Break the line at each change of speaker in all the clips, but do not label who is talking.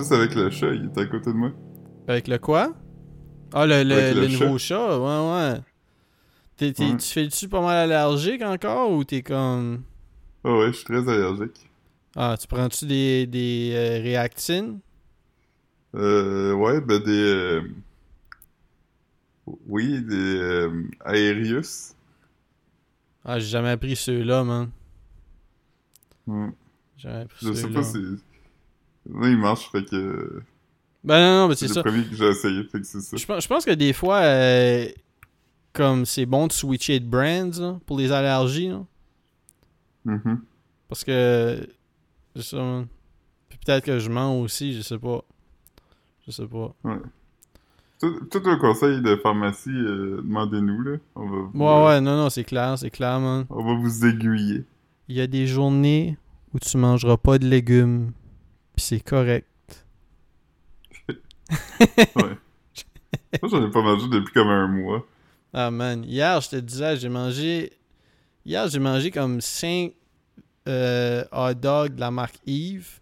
juste avec le chat, il est à côté de moi.
Avec le quoi? Ah, le, le,
Avec le
le nouveau chat, ouais, ouais. Tu fais-tu pas mal allergique encore ou t'es comme.
Ah ouais, je suis très allergique.
Ah, tu prends-tu des, des euh, réactines?
Euh, ouais, ben des... euh, Oui, des euh, Aerius.
Ah, j'ai jamais pris ceux-là, man.
Hmm.
J'ai jamais pris
Je sais
ceux-là.
pas si... Non, il marche, fait que...
Ben non, non, mais
C'est
c'est
le
ça.
premier que j'ai essayé, fait que c'est ça.
Je pense, je pense que des fois, euh, comme c'est bon de switcher de brands là, pour les allergies. là.
Mhm.
parce que. C'est ça, man. Puis peut-être que je mens aussi, je sais pas. Je sais pas.
Tout, tout un conseil de pharmacie, euh, demandez-nous, là. On va vous,
Ouais, ouais, non, non, c'est clair, c'est clair, man.
On va vous aiguiller.
Il y a des journées où tu mangeras pas de légumes. Puis c'est correct.
Ouais. Moi, j'en ai pas mangé depuis comme un mois.
Ah man, hier je te disais, j'ai mangé. Hier j'ai mangé comme 5 hot dogs de la marque Yves.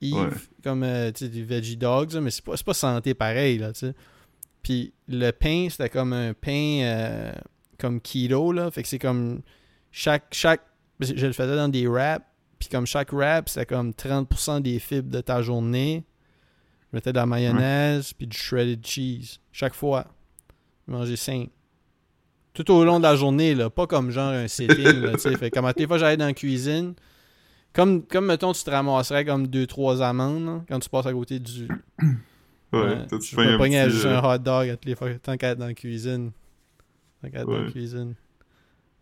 Yves,
Ouais.
comme euh, tu sais, des veggie dogs, là, mais c'est pas, pas santé pareil, là, tu sais. Puis le pain, c'était comme un pain euh, comme keto, là. Fait que c'est comme chaque. chaque je le faisais dans des wraps. Puis comme chaque wrap, c'était comme 30% des fibres de ta journée. Je mettais de la mayonnaise, puis du shredded cheese. Chaque fois. Manger 5. Tout au long de la journée, là. Pas comme genre un là. Fait que comme à des fois, j'allais dans la cuisine. Comme, comme, mettons, tu te ramasserais comme 2-3 amandes, là, quand tu passes à côté du...
Ouais, toi, tu
je me
un petit, euh,
un hot dog à toutes les fois, tant qu'à être dans la cuisine. Tant qu'à être dans la cuisine.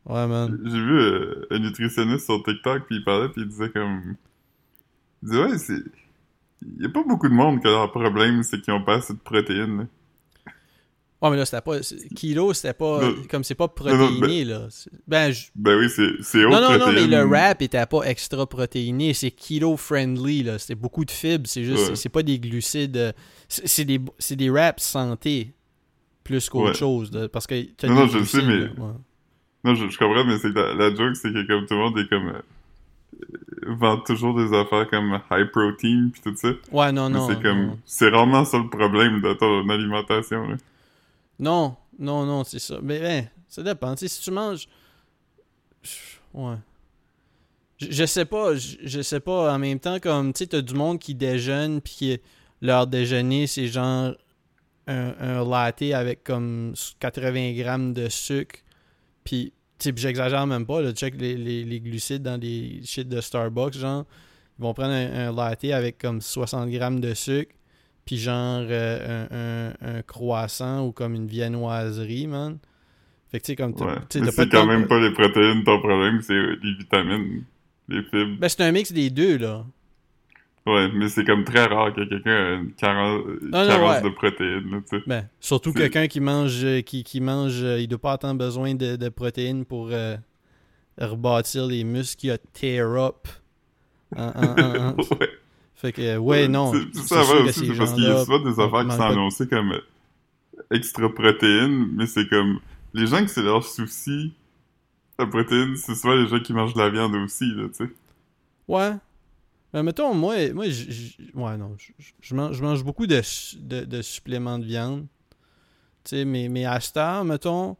Ouais, man.
J'ai vu euh, un nutritionniste sur TikTok, puis il parlait, puis il disait comme... Il disait, ouais, c'est... Il y a pas beaucoup de monde qui a leur problème, c'est qu'ils ont pas assez de protéines. là.
Ouais, mais là, c'était pas... Kilo, c'était pas...
Non.
Comme c'est pas
non, ben-
protéiné, là. Ben.
Ben oui, c'est
Non, non, non, mais le wrap était pas extra protéiné. C'est keto-friendly, là. C'était beaucoup de fibres. C'est juste...
Ouais.
C'est pas des glucides... euh, C'est des, c'est des wraps santé. Plus qu'autre
Ouais.
chose, là, Parce que
Non, non, je le sais, mais-
ouais.
Non, je, je comprends, mais c'est la, la joke, c'est que comme tout le monde est comme... Euh, vend toujours des affaires comme high protein, puis tout ça.
Ouais, non,
Mais
non.
c'est comme... C'est rarement ça le problème de ton alimentation, là.
Non, non, non, c'est ça. Mais ben, ça dépend. Si tu manges. Ouais. Je, je sais pas, je, je sais pas. En même temps, comme, tu sais, t'as du monde qui déjeune, puis qui, leur déjeuner, c'est genre un, un latte avec comme 80 grammes de sucre. Puis, tu sais, puis j'exagère même pas, là. Check les, les, les glucides dans des shit de Starbucks, genre. Ils vont prendre un, un latte avec comme 60 grammes de sucre puis genre euh, un, un- un croissant ou comme une viennoiserie, man. Fait que tu sais, comme
Ouais. c'est quand même pas les protéines ton problème, c'est les vitamines, les fibres.
Ben, c'est un mix des deux, là.
Ouais, mais c'est comme très rare que quelqu'un ait une carence,
Ah, non,
carence
ouais.
de protéines, là, tu sais.
Ben, surtout quelqu'un qui mange, euh, qui, qui mange, euh, il doit pas tant besoin de, de protéines pour euh, rebâtir les muscles qu'il a tear up. En- en- en- en-
ouais.
Fait que, ouais, non.
C'est- Ça
que
aussi, c'est parce qu'il y a souvent des affaires qui sont
de-
annoncées comme extra protéines, mais c'est comme les gens que c'est leur souci, la protéine, c'est souvent les gens qui mangent de la viande aussi, là, tu sais.
Ouais. Ben, mettons, moi, moi j- j- ouais, non, je mange, je mange beaucoup de, de, de suppléments de viande. Tu sais, mais, mais à cette heure, mettons,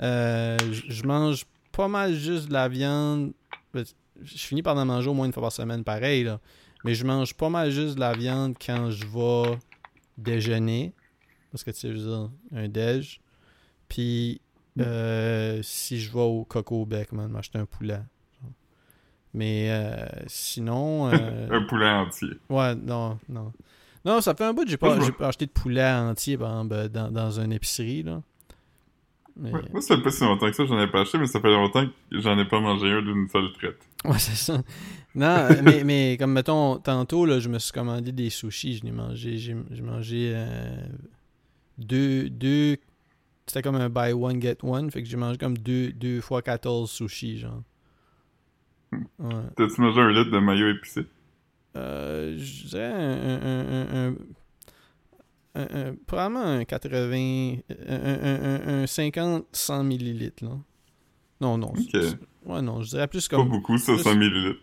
euh, je mange pas mal juste de la viande. Ben, Je finis par en manger au moins une fois par semaine, pareil, là. Mais je mange pas mal juste de la viande quand je vais déjeuner. Parce que, tu sais, je veux dire, un déj. Puis, euh, si je vais au Coco Bec, man, m'acheter un poulet. Mais euh, sinon. euh,
Un poulet entier.
ouais, non, non. Non, ça fait un bout que j'ai pas, pas acheté de poulet entier euh, dans, dans une épicerie. Là. Mais,
Ouais. Moi, ça fait pas si longtemps que ça, j'en ai pas acheté, mais ça fait longtemps que j'en ai pas mangé un d'une seule traite.
Ouais, c'est ça. Non, mais, mais comme mettons, tantôt, là, je me suis commandé des sushis. Je l'ai mangé. J'ai j'ai mangé euh, deux. deux C'était comme un buy one, get one. Fait que j'ai mangé comme deux, deux fois 14 sushis, genre. Ouais.
T'as-tu mangé un litre de maillot épicé?
Euh, je dirais un, un, un, probablement un 80, un, un, un, un 50, 100 millilitres, là. Non, non.
Ok.
c'est- Ouais, non, je dirais plus
Pas
comme,
beaucoup, ça,
plus-
100 millilitres.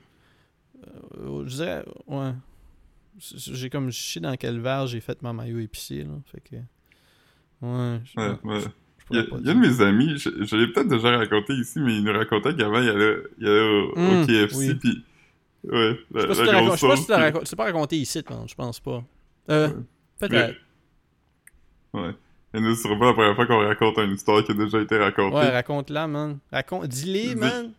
euh, je dirais, ouais. J'ai comme, je sais dans quel verre j'ai fait ma maillot épicé, là. Fait que. Ouais. je-
Ouais, ouais. Il y, y a de mes amis, je, je l'ai peut-être déjà raconté ici, mais il nous racontait qu'avant, il allait, il allait au, au
Hum,
KFC,
oui.
puis... Ouais,
Je sais
la,
si tu l'as je sais pas si tu l'as
puis-
c'est pas raconté ici, man. Je pense pas. Euh,
Ouais.
peut-être.
Ouais. Et nous, ce sera pas la première fois qu'on raconte une histoire qui a déjà été racontée.
Ouais, raconte-la, man. Raconte, dis-les, man.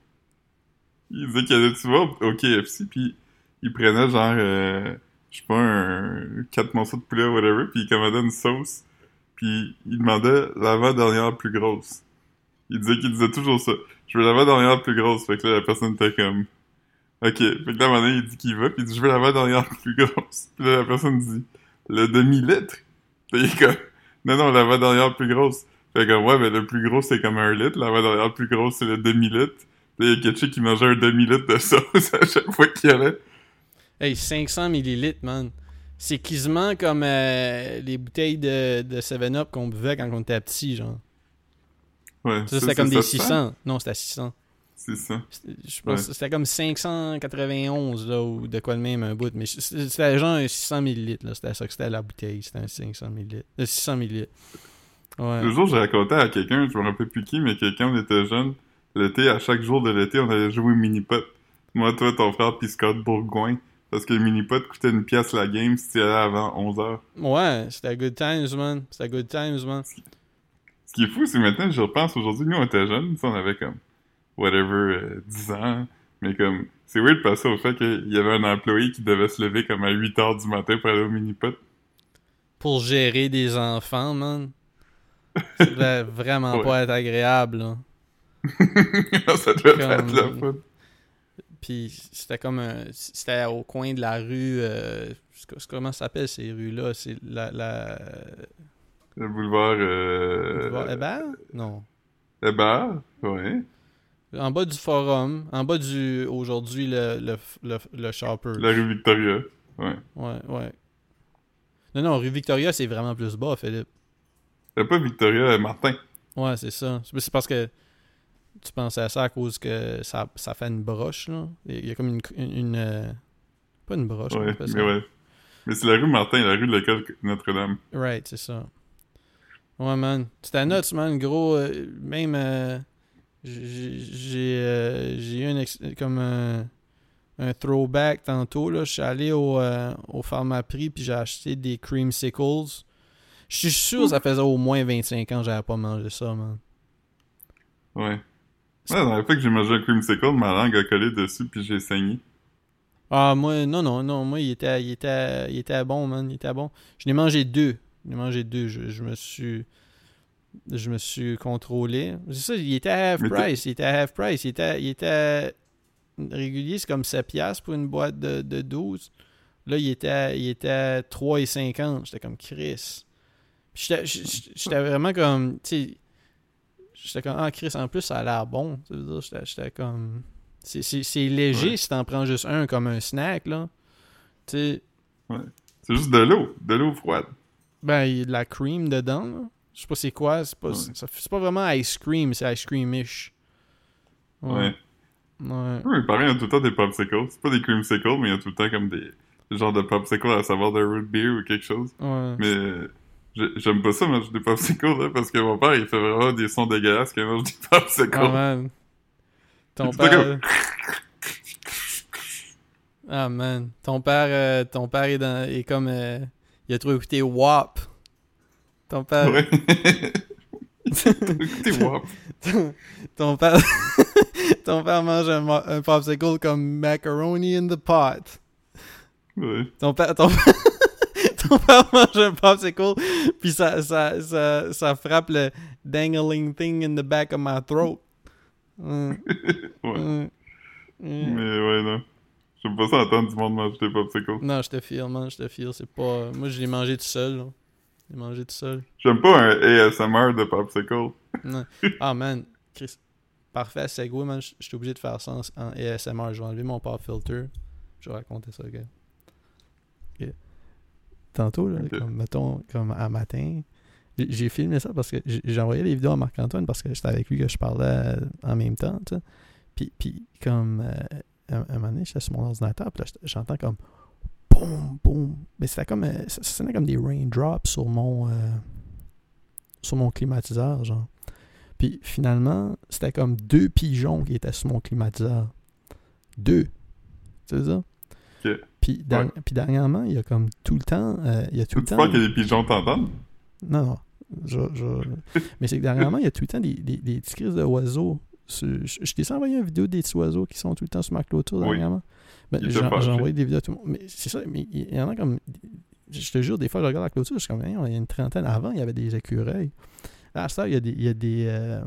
Il disait qu'il allait souvent au KFC, puis il prenait genre, euh, je sais pas, un 4 morceaux de poulet ou whatever, puis il commandait une sauce, puis il demandait l'avant-dernière plus grosse. Il disait qu'il disait toujours ça. Je veux l'avant-dernière plus grosse. Fait que là, la personne était comme, ok. Fait que là, à il dit qu'il va, puis il dit, je veux l'avant-dernière plus grosse. Puis là, la personne dit, le demi-litre? Puis il est comme, non, non, l'avant-dernière plus grosse. Fait comme, ouais, mais le plus gros, c'est comme un litre. L'avant-dernière plus grosse, c'est le demi-litre. Là, il y a Ketchuk qui mangeait un demi-litre de sauce à chaque fois qu'il allait.
Hey, 500 millilitres, man. C'est quasiment comme euh, les bouteilles de, de 7-Up qu'on buvait quand on était petit, genre.
Ouais.
Ça, c'était comme des
700.
600. Non, c'était 600.
C'est ça.
C'était- Je pense que c'était comme 591, là, ou de quoi de même, un bout. Mais c'était genre un 600 millilitres, là. C'était ça que c'était la bouteille. C'était un 500 millilitres. Euh, 600 millilitres. Ouais.
Le jour, j'ai raconté à quelqu'un, je me rappelle plus qui, mais quelqu'un, on était jeune. L'été, à chaque jour de l'été, on allait jouer au mini-pot. Moi, toi, ton frère, puis Scott Bourgoin. Parce que le mini-pot coûtait une pièce la game si tu allais avant 11h.
Ouais, c'était good times, man. C'était good times, man.
Ce qui est fou, c'est maintenant, je repense aujourd'hui, nous, on était jeunes, on avait comme, whatever, euh, 10 ans. Mais comme, c'est weird de passer au fait qu'il y avait un employé qui devait se lever comme à 8h du matin pour aller au mini-pot.
Pour gérer des enfants, man. Ça devait vraiment
Ouais.
pas être agréable, là.
ça devait
Comme-
être la fun.
Puis c'était comme un. C'était au coin de la rue. euh, comment ça s'appelle ces rues-là? C'est la. la...
Le boulevard, euh...
Boulevard Hébert? Non.
Hébert, ouais.
En bas du forum. En bas du. Aujourd'hui, le, le, le, le shopper.
La rue Victoria, ouais.
Ouais, ouais. Non, non, rue Victoria, c'est vraiment plus bas, Philippe.
C'est pas Victoria, euh, Martin.
Ouais, c'est ça. C'est parce que tu pensais à ça à cause que ça, ça fait une broche, là? Il y a comme une. une, une, euh, pas une broche,
Ouais,
ça.
mais ouais. Mais c'est la rue Martin, la rue de l'école Notre-Dame.
Right, c'est ça. Ouais, man. C'était nuts, man? Gros, euh, même. euh, j'ai j'ai eu un ex- comme un, un throwback tantôt. là. Je suis allé au, au Pharmaprix puis j'ai acheté des creamsicles. Je suis sûr que ça faisait au moins 25 ans que j'avais pas mangé ça, man.
Ouais. Ouais, dans la fois que j'ai mangé un creamsicle, ma langue a collé dessus puis j'ai saigné.
Ah, moi, non, non, non. Moi, il était, il était, il était bon, man. Il était bon. Je n'ai mangé deux. Je n'ai mangé deux. Je, je me suis. Je me suis contrôlé. C'est ça, il était à half
Mais
price. Il était à half price. Il était, il était régulier, c'est comme 7$ piastres pour une boîte de, de 12. Là, il était, il était à 3,50. J'étais comme Chris. J'étais vraiment comme. Tu. J'étais comme. Ah, Chris, en plus, ça a l'air bon. J'étais comme. C'est- léger
Ouais.
si t'en prends juste un comme un snack, là. Tu sais.
C'est juste de l'eau, de l'eau froide.
Ben, il y a de la cream dedans, là. Je sais pas c'est quoi. C'est pas,
Ouais.
pas vraiment ice cream, c'est ice cream-ish.
Ouais.
Ouais.
Oui, pareil, il y a tout le temps des popsicles. C'est pas des creamsicles, mais il y a tout le temps comme des, genres de popsicles à savoir de root beer ou quelque chose.
Ouais.
Mais j'aime pas ça manger des popsicles, là, parce que mon père, il fait vraiment des sons dégueulasses quand il mange des popsicles.
Ah, man. Ton
C'est tout
père. Ah, man. Ton père, euh, ton père est, dans, est comme. euh, il a trop écouté WAP. Ton père.
Ouais. Écoutez, wow.
ton père. ton père mange un, popsicle comme macaroni in the pot.
Ouais.
Ton père, ton, ton père mange un popsicle, puis ça, ça, ça, ça frappe le dangling thing in the back of my throat. Hum,
Ouais.
hum, hum.
Mais ouais, non. J'aime pas ça entendre du monde manger des popsicles.
Non, je te file, man, je te file. C'est pas. Moi, je l'ai mangé tout seul. là. Je l'ai mangé tout seul.
J'aime pas un ASMR de popsicle.
Non. Ah, man. Chris. Parfait, Segway, man. Je suis obligé de faire ça en, ASMR. Je vais enlever mon pop filter. Je vais raconter ça, gars. Tantôt, là, comme, mettons, comme à matin, j'ai- filmé ça parce que j'ai envoyé les vidéos à Marc-Antoine parce que c'était avec lui que je parlais euh, en même temps, tu sais. Puis, puis comme, euh, un, un moment donné, j'étais sur mon ordinateur, puis là, j'étais- j'entends comme boum, boum. Mais c'était comme, euh, ça, ça sonnait comme des raindrops sur mon, euh, sur mon climatiseur, genre. Puis finalement, c'était comme deux pigeons qui étaient sur mon climatiseur. Deux. C'est ça?
Ok.
Puis, puis dernièrement, il y a comme tout le temps. euh, il y a tout
Tu
le temps.
penses que les pigeons t'entendent?
Non, non. Je, je- Mais c'est que dernièrement, il y a tout le temps des, des, des petits crises d'oiseaux. sur- Je, je t'ai envoyé une vidéo des petits oiseaux qui sont tout le temps sur ma clôture
Oui.
dernièrement. Ben, J'ai j'ai envoyé des vidéos à tout le monde. Mais c'est ça, mais il y en a comme. Je te jure, des fois, je regarde la clôture, je suis comme, il y a une trentaine. Avant, il y avait des écureuils. À ça, il y a des. Il y a des. euh,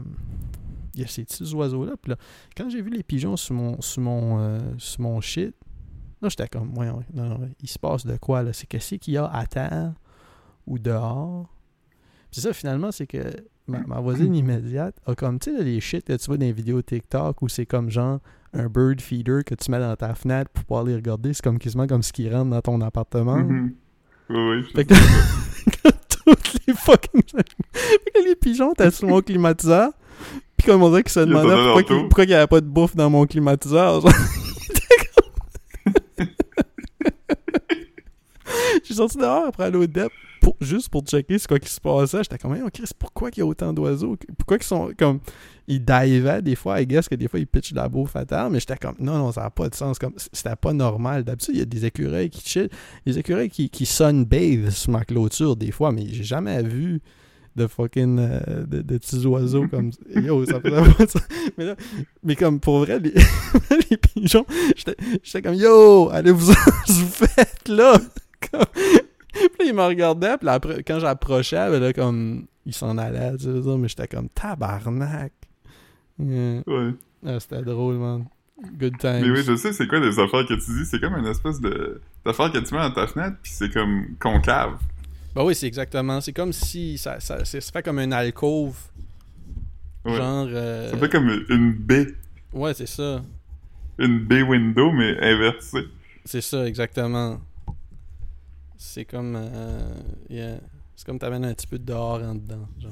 il y a ces petits oiseaux-là. Puis là, quand j'ai vu les pigeons sur mon, sur mon, euh, sur mon shit, là, j'étais comme, voyons, non, non, il se passe de quoi, là? C'est qu'est-ce qu'il y a à terre ou dehors? Puis ça, finalement, c'est que ma, ma voisine immédiate a comme, tu sais, les shit que tu vois dans les vidéos TikTok où c'est comme genre un bird feeder que tu mets dans ta fenêtre pour pouvoir les regarder. C'est comme quasiment comme ce qui rentre dans ton appartement.
Mhm. Oui, oui.
Fait que, toutes les fucking. fait que les pigeons étaient sur mon climatiseur. Puis comme on dirait qu'ils se demandaient pourquoi,
tour.
pourquoi il n'y avait pas de bouffe dans mon climatiseur. genre. Ils étaient comme- J'ai sorti dehors après aller au DEP pour, juste pour checker ce quoi qui se passait. J'étais comme, oh, Chris, pourquoi il y a autant d'oiseaux? Pourquoi ils sont comme. Ils divaient des fois, I guess que des fois ils pitchent de la bouffe terre, mais j'étais comme, non, non, ça n'a pas de sens. Comme, c'était pas normal. D'habitude, il y a des écureuils qui chill, des écureuils qui, qui sunbathe sur ma clôture des fois, mais j'ai jamais vu de fucking. euh, de, de petits oiseaux comme. Yo, ça faisait pas sens. Mais là, mais comme pour vrai, les, les pigeons, j'étais comme, yo, allez vous vous faites là! Puis là, il me regardait, puis là, quand j'approchais, ben là, comme, il s'en allait, tu sais, mais j'étais comme, tabarnak! Yeah.
Ouais.
Ah, c'était drôle, man. Good times.
Mais oui, je sais c'est quoi les affaires que tu dis? C'est comme une espèce de d'affaire que tu mets dans ta fenêtre, puis c'est comme concave.
Bah oui, c'est exactement. C'est comme si ça, fait comme une alcôve.
Ouais.
Genre. euh,
Ça fait comme une baie.
Ouais, c'est ça.
Une baie window, mais inversée.
C'est ça, exactement. C'est comme. euh, yeah. C'est comme t'amènes un petit peu de dehors en dedans, genre.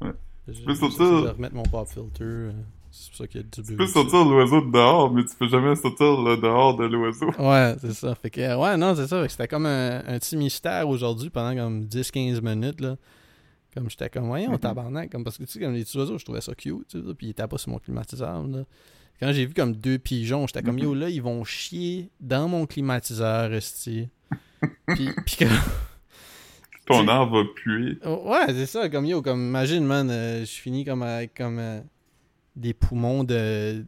Ouais.
Je,
peux
j'essaie
sortir-
de remettre mon pop filter. euh, c'est pour ça qu'il y a du
Tu
bruit.
peux sortir l'oiseau de dehors, mais tu peux jamais sortir le dehors de l'oiseau.
Ouais, c'est ça. Fait que, ouais, non, c'est ça. C'était comme un, un petit mystère aujourd'hui pendant comme 10-15 minutes, là. Comme j'étais comme, voyons,
Mhm.
tabarnak. Comme, parce que, tu sais, comme les petits oiseaux, je trouvais ça cute, tu sais, puis ils étaient pas sur mon climatiseur, là. Quand j'ai vu comme deux pigeons, j'étais comme,
Mhm.
yo, là, ils vont chier dans mon climatiseur, esti. Puis, puis que-
Ton arbre va puer.
Ouais, c'est ça, comme yo, comme imagine, man, euh, je finis comme avec comme euh, des poumons de,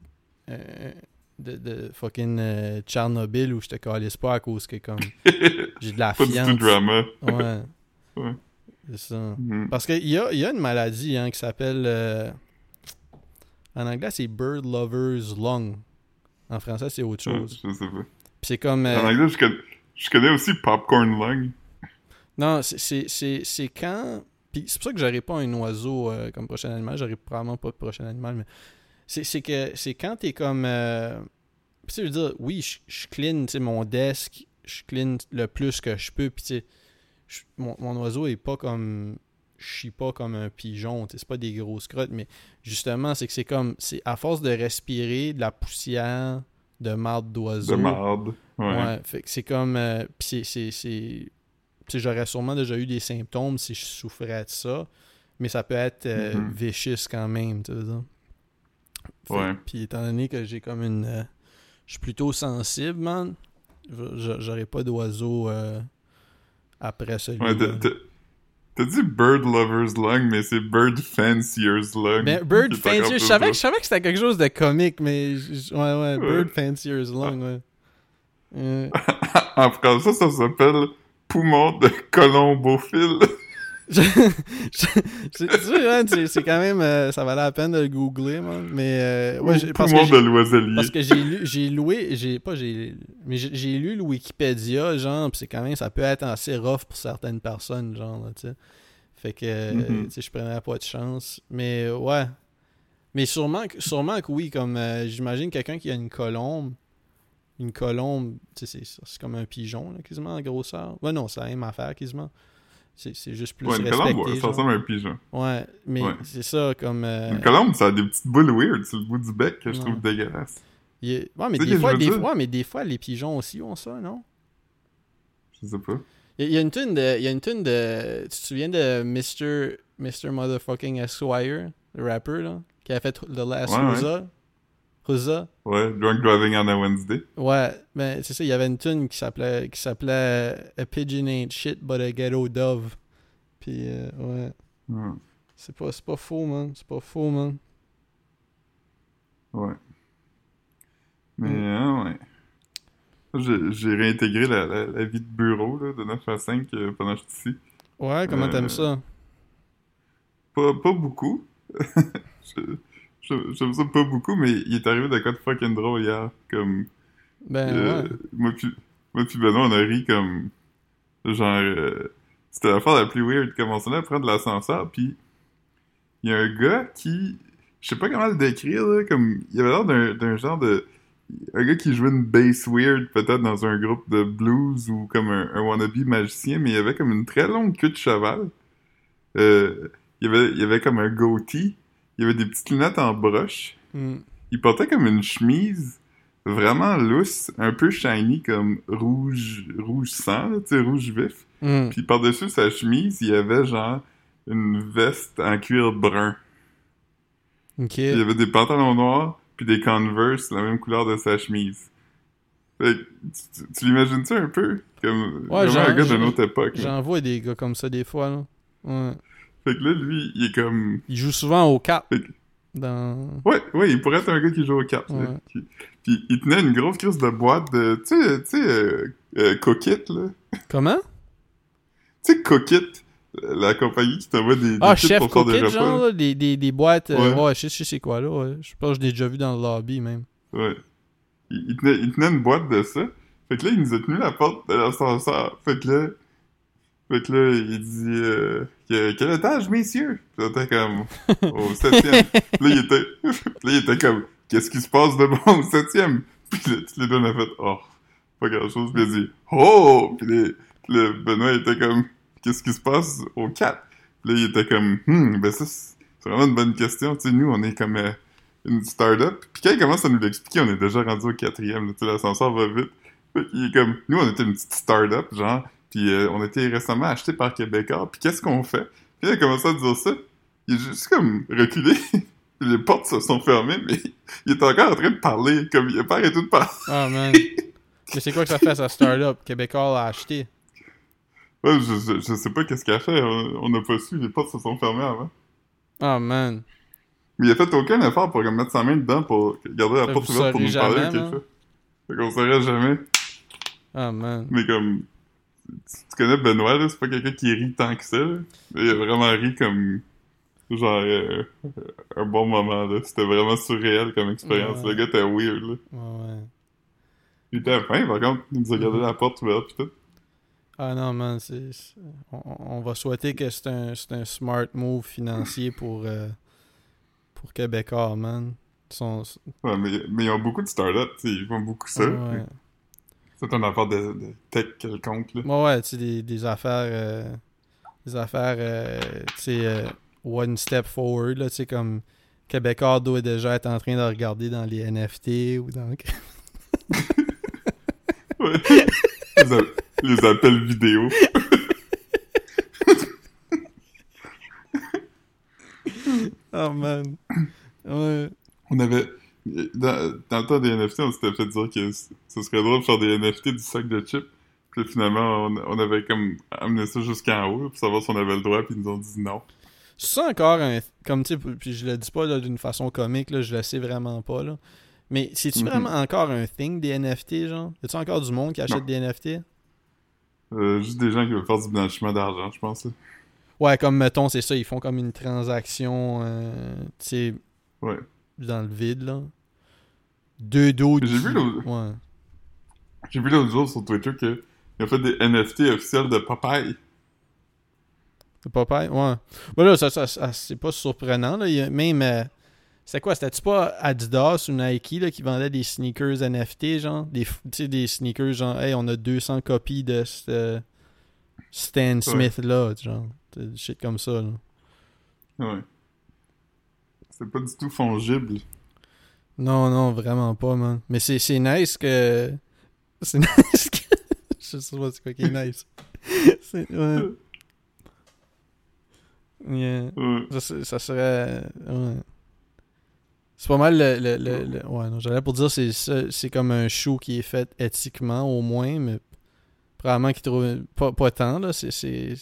euh, de, de fucking euh, Tchernobyl où je te calisse pas à cause que comme j'ai de la
Pas du tout
fiance.
drama.
Ouais.
Ouais.
C'est ça.
Mhm.
Parce qu'il y a, il y a une maladie hein, qui s'appelle. euh, en anglais, c'est Bird Lover's Lung. En français, c'est autre
Ouais,
chose.
je sais pas.
Puis c'est comme. euh,
En anglais, je connais, je connais aussi Popcorn Lung.
Non, c'est- quand. Puis c'est pour ça que j'aurais pas un oiseau euh, comme prochain animal. J'aurais probablement pas de prochain animal, mais c'est que c'est quand t'es comme. Euh... Tu veux dire, oui, je, je clean mon desk, je clean le plus que je peux, puis tu mon, mon oiseau est pas comme. Je chie pas comme un pigeon, c'est pas des grosses crottes, mais justement, c'est que c'est comme. C'est à force de respirer de la poussière de marde d'oiseau.
De marde. Ouais.
Ouais, fait que c'est comme. euh, sais, j'aurais sûrement déjà eu des symptômes si je souffrais de ça. Mais ça peut être euh,
Mhm.
vicious quand même, tu vois.
Ouais.
Puis étant donné que j'ai comme une. euh, je suis plutôt sensible, man. J'aurais pas d'oiseau euh, après celui-là.
Ouais, t'as- dit Bird Lover's Lung, mais c'est Bird Fancier's Lung.
Ben, Bird Fancier, je savais, je savais que c'était quelque chose de comique, mais. Ouais, ouais,
Ouais.
Bird Fancier's Lung, ouais. Euh,
en français, ça s'appelle Poumon de colombophile.
Je- je- c'est quand même euh, ça valait la peine de le googler man. mais euh, ouais, parce que
de
parce que j'ai lu j'ai loué j'ai pas j'ai mais j'ai lu le Wikipédia genre c'est quand même ça peut être assez rough pour certaines personnes genre tu sais. Fait que euh,
Mhm.
tu sais je prenais pas de chance. Mais ouais. Mais sûrement que sûrement que oui comme euh, j'imagine quelqu'un qui a une colombe une colombe c'est comme un pigeon là, quasiment en grosseur. Ouais non c'est la même affaire quasiment c'est juste plus
Ouais, une
respecté
colombe, ouais, ça ressemble à un pigeon.
Ouais, mais
Ouais.
c'est ça, comme... euh,
Une colombe, ça a des petites boules weird sur le bout du bec que je
Ouais.
trouve dégueulasse.
est- Ouais, mais des fois, des fois, mais des fois, les pigeons aussi ont ça, non?
Je sais pas.
Il y, a une tune de. Il y a une tune de. Tu te souviens de Mr. Mr. Motherfucking Esquire, le rapper, là, qui a fait The Last
Ouais, ouais.
Rosa? Rosa?
Ouais, Drunk Driving on a Wednesday.
Ouais, ben c'est ça, il y avait une tune qui s'appelait qui s'appelait A Pigeon Ain't Shit but a Ghetto Dove. Puis euh, ouais,
Ouais.
c'est pas c'est pas faux man, c'est pas faux man.
Ouais. Mais,
Mm.
hein, ouais. J'ai réintégré la, la, la vie de bureau, là, de 9 à 5 euh, pendant que je suis ici.
Ouais, comment
Euh,
t'aimes ça?
Pas, pas beaucoup. Je- J'aime ça pas beaucoup, mais il est arrivé de quoi de fucking drôle hier. Comme,
Ben
euh,
ouais.
moi puis moi puis Benoît, on a ri comme, genre, euh, c'était l'affaire la plus weird. Comme on s'en allait prendre l'ascenseur, puis il y a un gars qui, je sais pas comment le décrire, là, comme, il avait l'air d'un d'un genre de, un gars qui jouait une bass weird, peut-être dans un groupe de blues ou comme un, un wannabe magicien, mais il avait comme une très longue queue de cheval. Euh, il, avait, il avait comme un goatee. Il avait des petites lunettes en broche.
Mm.
Il portait comme une chemise vraiment lousse, un peu shiny, comme rouge, rouge sang, tu sais, rouge vif.
Mm.
Puis par-dessus sa chemise, il y avait genre une veste en cuir brun. Il y avait des pantalons noirs, puis des Converse, la même couleur de sa chemise. Fait que, tu, tu- tu l'imagines-tu un peu? Comme
Ouais,
vraiment
genre,
un gars d'une autre époque.
J'en vois des gars comme ça des fois là. Ouais.
Fait que là, lui, il est comme...
Il joue souvent au cap.
Fait que-
Dans
Ouais, ouais, il pourrait être un gars qui joue aux cartes.
Ouais.
Puis, puis il tenait une grosse crise de boîte de... Tu sais, tu sais, euh, euh, Cookit, là.
Comment?
Tu sais, Cookit, la compagnie qui t'envoie des, des
Ah, chef
pour
coquette genre là, des, des, des boîtes euh,
Ouais.
ouais, je sais, je sais c'est quoi là, ouais. Je pense que je l'ai déjà vu dans le lobby même.
Ouais. Il, il tenait, il tenait une boîte de ça. Fait que là, il nous a tenu la porte de l'ascenseur. Fait que là, fait que là, il dit, euh, Que- quel étage, messieurs? Puis on était comme, au septième. Là, il était, là, il était comme, qu'est-ce qui se passe de bon au septième? Puis là, tous les deux, on a fait, oh, pas grand chose. Puis il a dit, oh! Puis là, puis là, Benoît était comme, qu'est-ce qui se passe au 4? Puis là, il était comme, hmm, ben ça, c'est vraiment une bonne question. Tu sais, nous, on est comme euh, une start-up. Puis quand il commence à nous l'expliquer, on est déjà rendu au quatrième. Tu sais, l'ascenseur va vite. Fait qu'il est comme, nous, on était une petite start-up, genre, puis euh, on était récemment acheté par Québécois. Puis qu'est-ce qu'on fait? Puis il a commencé à dire ça. Il est juste comme reculé. Les portes se sont fermées, mais il est encore en train de parler, comme il a pas arrêté de parler.
Ah man. Mais c'est quoi que ça fait sa startup? Québécois l'a acheté.
Ouais, je, je, je sais pas qu'est-ce qu'il a fait, on n'a pas su, les portes se sont fermées avant.
Ah man.
Mais il a fait aucun effort pour comme, mettre sa main dedans pour garder la
Ça,
porte ouverte pour nous parler
jamais,
chose. Fait qu'on saurait jamais.
Ah man.
Mais comme, tu, connais Benoît, c'est pas quelqu'un qui rit tant que ça. là. Il a vraiment ri comme, genre, euh, un bon moment, là. C'était vraiment surréel comme expérience.
Ouais.
Le gars était weird, là.
Ouais.
Il était fin, par contre. Il nous a gardé la porte ouverte pis tout.
Ah non, man, c'est. On, on va souhaiter que c'est un, c'est un smart move financier pour, euh, pour Québécois, man. Ils sont-
Ouais, mais, mais ils ont beaucoup de startups, ils font beaucoup ça.
Ouais,
C'est une affaire de, de tech quelconque, là.
ouais, ouais tu sais, des, des affaires. euh, des affaires, euh, tu sais, euh, one step forward, là, tu sais, comme. Québécois doit déjà être en train de regarder dans les NFT ou dans.
Ouais. les, a- les appels vidéo.
Oh man. Ouais.
On avait. Dans, dans le temps des NFT, on s'était fait dire que ce serait drôle de faire des NFT du sac de chips. Puis finalement, on, on avait comme amené ça jusqu'en haut pour savoir si on avait le droit, puis ils nous ont dit non.
C'est encore un. Comme tu puis je le dis pas d'une façon comique, là, je le sais vraiment pas, là. Mais c'est-tu vraiment encore un thing des NFT, genre? Y a-tu encore du monde qui achète
Non.
des NFT?
Euh, juste des gens qui veulent faire du blanchiment d'argent, je pense. là.
Ouais, comme mettons, c'est ça, ils font comme une transaction, euh, tu sais,
Ouais.
dans le vide, là. Deux dos
J'ai vu l'autre-
Ouais.
J'ai vu l'autre jour sur Twitter qu'ils ont fait des NFT officiels de Popeye.
Pas pareil, ouais. Ben là, ça, ça, ça- c'est pas surprenant, là. Il y a même. euh, c'est quoi, c'était-tu pas Adidas ou Nike là, qui vendait des sneakers NFT, genre? Des, f- tu sais, des sneakers, genre, hey, on a 200 copies de ce Stan Smith-là, genre. Des shit comme ça, là.
Ouais. C'est pas du tout fongible.
Non, non, vraiment pas, man. Mais c'est c'est nice que. C'est nice que. je sais pas c'est quoi qui est nice. C'est- ouais. Yeah. Ça, serait. ouais. C'est pas mal le. le, le- le- ouais, non, j'allais pour dire c'est c'est comme un show qui est fait éthiquement au moins, mais probablement qu'il trouve. Pas, pas tant, là. C'est. c'est-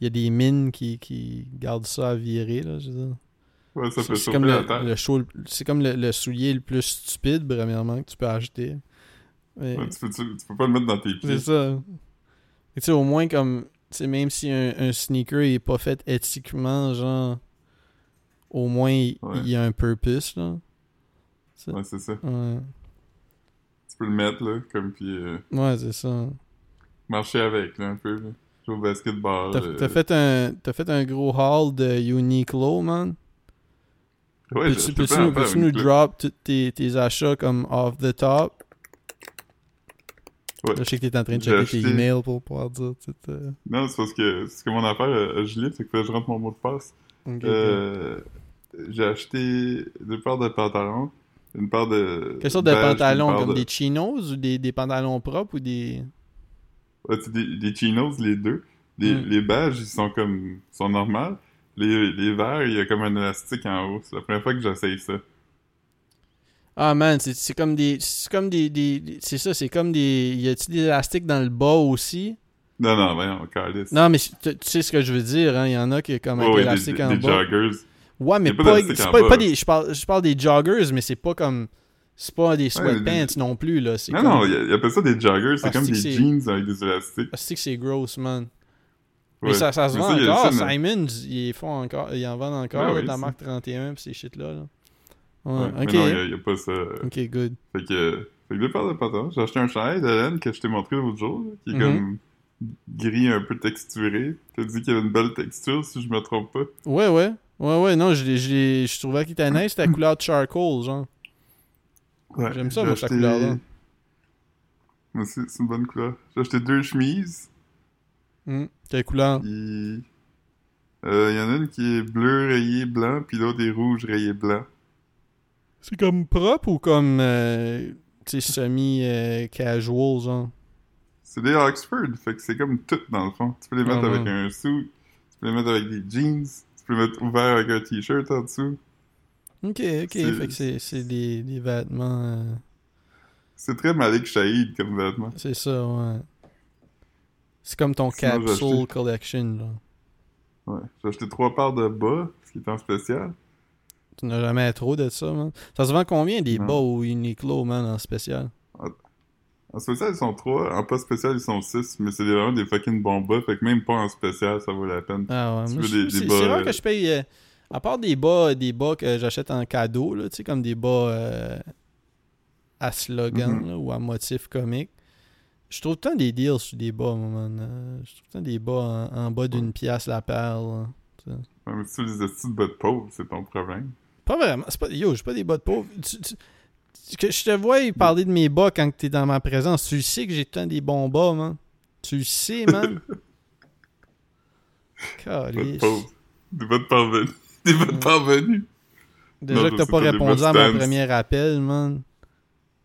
Il y a des mines qui, qui gardent ça à virer, là, je veux dire.
Ouais, ça
C'est comme le, le show. le- C'est comme le, le soulier le plus stupide, premièrement, que tu peux acheter. Mais-
Ouais, tu, peux, tu, tu peux pas le mettre dans tes pieds.
c'est ça. Et tu sais, au moins, comme, même si un, un sneaker est pas fait éthiquement, genre, au moins, il
Ouais.
il y a un purpose, là.
Ouais, c'est ça.
Ouais,
Tu peux le mettre, là, comme puis euh,
ouais c'est ça.
marcher avec, là, un peu, là. Jouer au basketball.
T'as
euh.
t'as fait un t'as fait un gros haul de Uniqlo, man?
Ouais,
Peux-tu nous, drop tous tes, tes achats comme off the top?
Ouais.
Là, je sais que t'es en train de checker
acheté-
tes emails pour pouvoir dire tout. euh,
Non, c'est parce que, c'est que mon affaire euh, gelé, c'est que je rentre mon mot de passe. Euh, j'ai acheté deux paires de pantalons, une paire de.
Quelle sorte de pantalons? Comme
de-
des chinos ou des, des pantalons propres ou des...
Ouais, des, des chinos, les deux. Les,
Mm.
les beiges, ils sont comme. sont normales. Les, les verts, il y a comme un élastique en haut. C'est la première fois que j'essaye ça.
Ah man, c'est comme des... C'est comme des... c'est ça, c'est comme des... Y a-t-il des élastiques dans le bas aussi?
Non, non, voyons, calice.
Non, mais tu sais ce que je veux dire, hein? Il y en a qui est comme avec
ouais,
élastique
des,
en
des
bas.
joggers.
Ouais, mais
pas
pas, pas, pas des. Je parle, je parle des joggers, mais c'est pas comme. C'est pas des sweatpants
des-
non plus, là.
Non,
comme,
non, il y a- appelle ça des joggers. C'est
Ah,
comme des jeans avec des élastiques.
Ah, c'est que c'est gross, man. Mais
Ouais.
ça, ça se vend encore.
ça,
Simons, ils, font encore, ils en vendent encore,
Ouais,
de la marque 31 pis ces shit-là. Là. Ouais,
Ouais, Mais
ok.
non, il y a- pas ça.
Ok, good.
Fait que, fait que deux paires de pantalons. J'ai acheté un chandail de laine que je t'ai montré l'autre jour, là, qui est
Mhm.
comme gris un peu texturé. T'as dit qu'il avait une belle texture, si je me trompe pas.
Ouais, ouais. Ouais, ouais, non, je, je, je trouvais qu'il était nice, c'était la couleur de charcoal, genre.
Ouais,
J'aime ça, moi, cette couleur-là.
Moi aussi, c'est une bonne couleur. J'ai acheté deux chemises.
Hmm. Quelle couleur?
Puis, euh, il y en a une qui est bleu rayé blanc, puis l'autre est rouge rayé blanc.
C'est comme propre ou comme. euh, semi-casual, genre?
C'est des Oxford, fait que c'est comme tout dans le fond. Tu peux les mettre
Ah,
avec
ouais.
un suit, tu peux les mettre avec des jeans, tu peux les mettre ouvert avec un t-shirt en dessous.
Ok, ok.
C'est-
Fait que c'est, c'est des, des vêtements. euh,
C'est très Malik Shahid comme vêtement.
c'est ça, ouais. C'est comme ton
Sinon,
capsule collection, là.
Ouais. J'ai acheté trois paires de bas, ce qui est en spécial.
Tu n'as jamais trop de ça, man. Ça se vend combien des bas au Uniqlo, man, en spécial?
En spécial, ils sont trois. En pas spécial, ils sont six. Mais c'est vraiment des fucking bons bas. Fait que même pas en spécial, ça vaut la peine.
Ah ouais, c'est, rare
euh,
que je paye. euh, à part des bas, des bas que j'achète en cadeau, là, tu sais, comme des bas euh, à slogan
Mhm.
là, ou à motif comique. Je trouve tant des deals sur des bas, moi, man. Euh, je trouve tant des bas en, en bas d'une pièce la là.
Ouais, mais si tu les astuces de bas de pauvre, c'est ton problème.
Pas vraiment. Pas, yo, j'ai pas des bas de pauvre. Tu- tu- tu- que je te vois parler de mes bas quand t'es dans ma présence. Tu le sais que j'ai temps des bons bas, man. Tu le sais, man. Calice.
Des bas de parvenus. Des bas de parvenus.
Déjà
Non,
que t'as pas répondu à mon premier appel, man.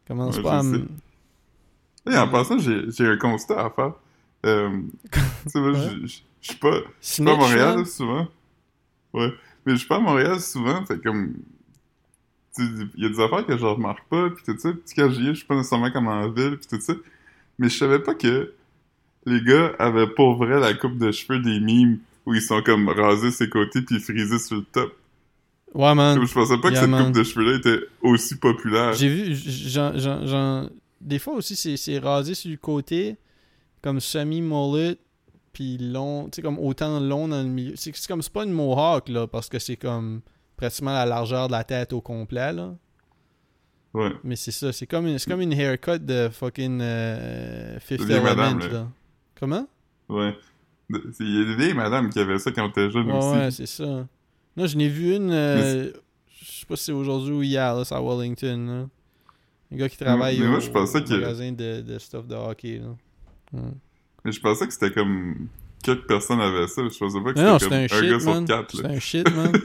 Commence
Ouais,
pas à me.
Et en passant, j'ai un constat à faire. Euh, tu sais, moi, je- suis pas, je suis pas à Montréal souvent. Ouais. Mais je suis pas à Montréal souvent, fait comme. Il y a des affaires que je remarque pas, pis tout ça. Pis quand j'y ai, je suis pas nécessairement comme en ville, pis tout ça. Mais je savais pas que les gars avaient pour vrai la coupe de cheveux des mimes où ils sont comme rasés ses côtés pis frisés sur le top.
Ouais, man.
Comme je pensais pas que cette
man.
coupe de cheveux-là était aussi populaire.
J'ai vu, j'en- des fois aussi, c'est, rasé sur le côté, comme semi-mullet, puis long, tu sais, comme autant long dans le milieu. C'est, comme, c'est pas une mohawk, là, parce que c'est comme pratiquement la largeur de la tête au complet, là.
Ouais.
Mais c'est ça, c'est comme une, c'est comme une haircut de fucking euh, Fifth Element,
madame,
là.
là.
Comment?
Ouais. Il y a des vieilles madames qui avaient ça quand on était jeune
Ouais,
aussi.
ouais, c'est ça. Non, je n'ai vu une, euh, je sais pas si c'est aujourd'hui ou hier, là, c'est à Wellington, là. Un gars qui travaille
mais moi,
au,
je pensais
au
que-
magasin de, de stuff de hockey, là.
Mais je pensais que c'était comme quelques personnes avaient ça. Je pensais pas que c'était comme
un
un, gars
shit,
sur quatre.
C'était un shit, man.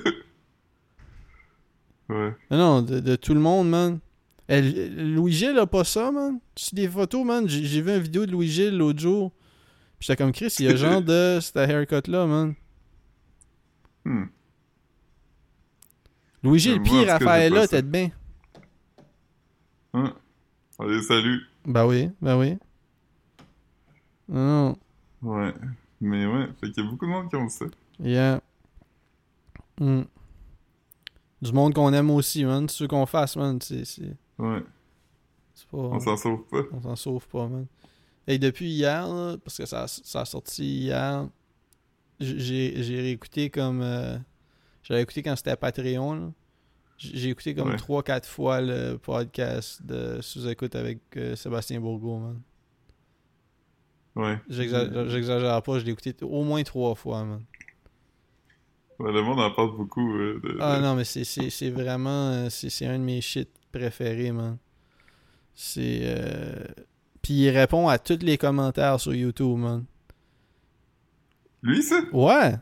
Ouais.
non, non, de, de tout le monde, man. Elle- Louis-Gilles a pas ça, man. C'est des photos, man. J'ai vu une vidéo de Louis-Gilles l'autre jour. Puis j'étais comme Chris, il y a genre de cette haircut-là, man.
Hmm. Tout cas, j'ai
Raphaël là, t'es bien.
Hein? Allez, salut.
Ben oui, ben oui. Non,
Ouais. Mais ouais, fait qu'il y a beaucoup de monde qui ont ça.
yeah. Hmm. Du monde qu'on aime aussi, man. C'est ce qu'on fasse, man. C'est c'est-
Ouais.
c'est pas...
On s'en sauve pas.
On s'en sauve pas, man. Et depuis hier, là, parce que ça, ça a sorti hier, j'ai j'ai réécouté comme. euh, J'avais écouté quand c'était à Patreon. là. J'ai écouté comme
Ouais.
3-4 fois le podcast de Sous-écoute avec euh, Sébastien Bourgault, man.
Ouais.
J'exa- J'exagère pas, je l'ai écouté au moins 3 fois, man.
Ouais, le monde en parle beaucoup. euh, de,
Ah
de-
non, mais c'est- vraiment. euh, C'est c'est un de mes shit préférés, man. C'est. euh, Puis il répond à tous les commentaires sur YouTube, man.
Lui, ça?
Ouais.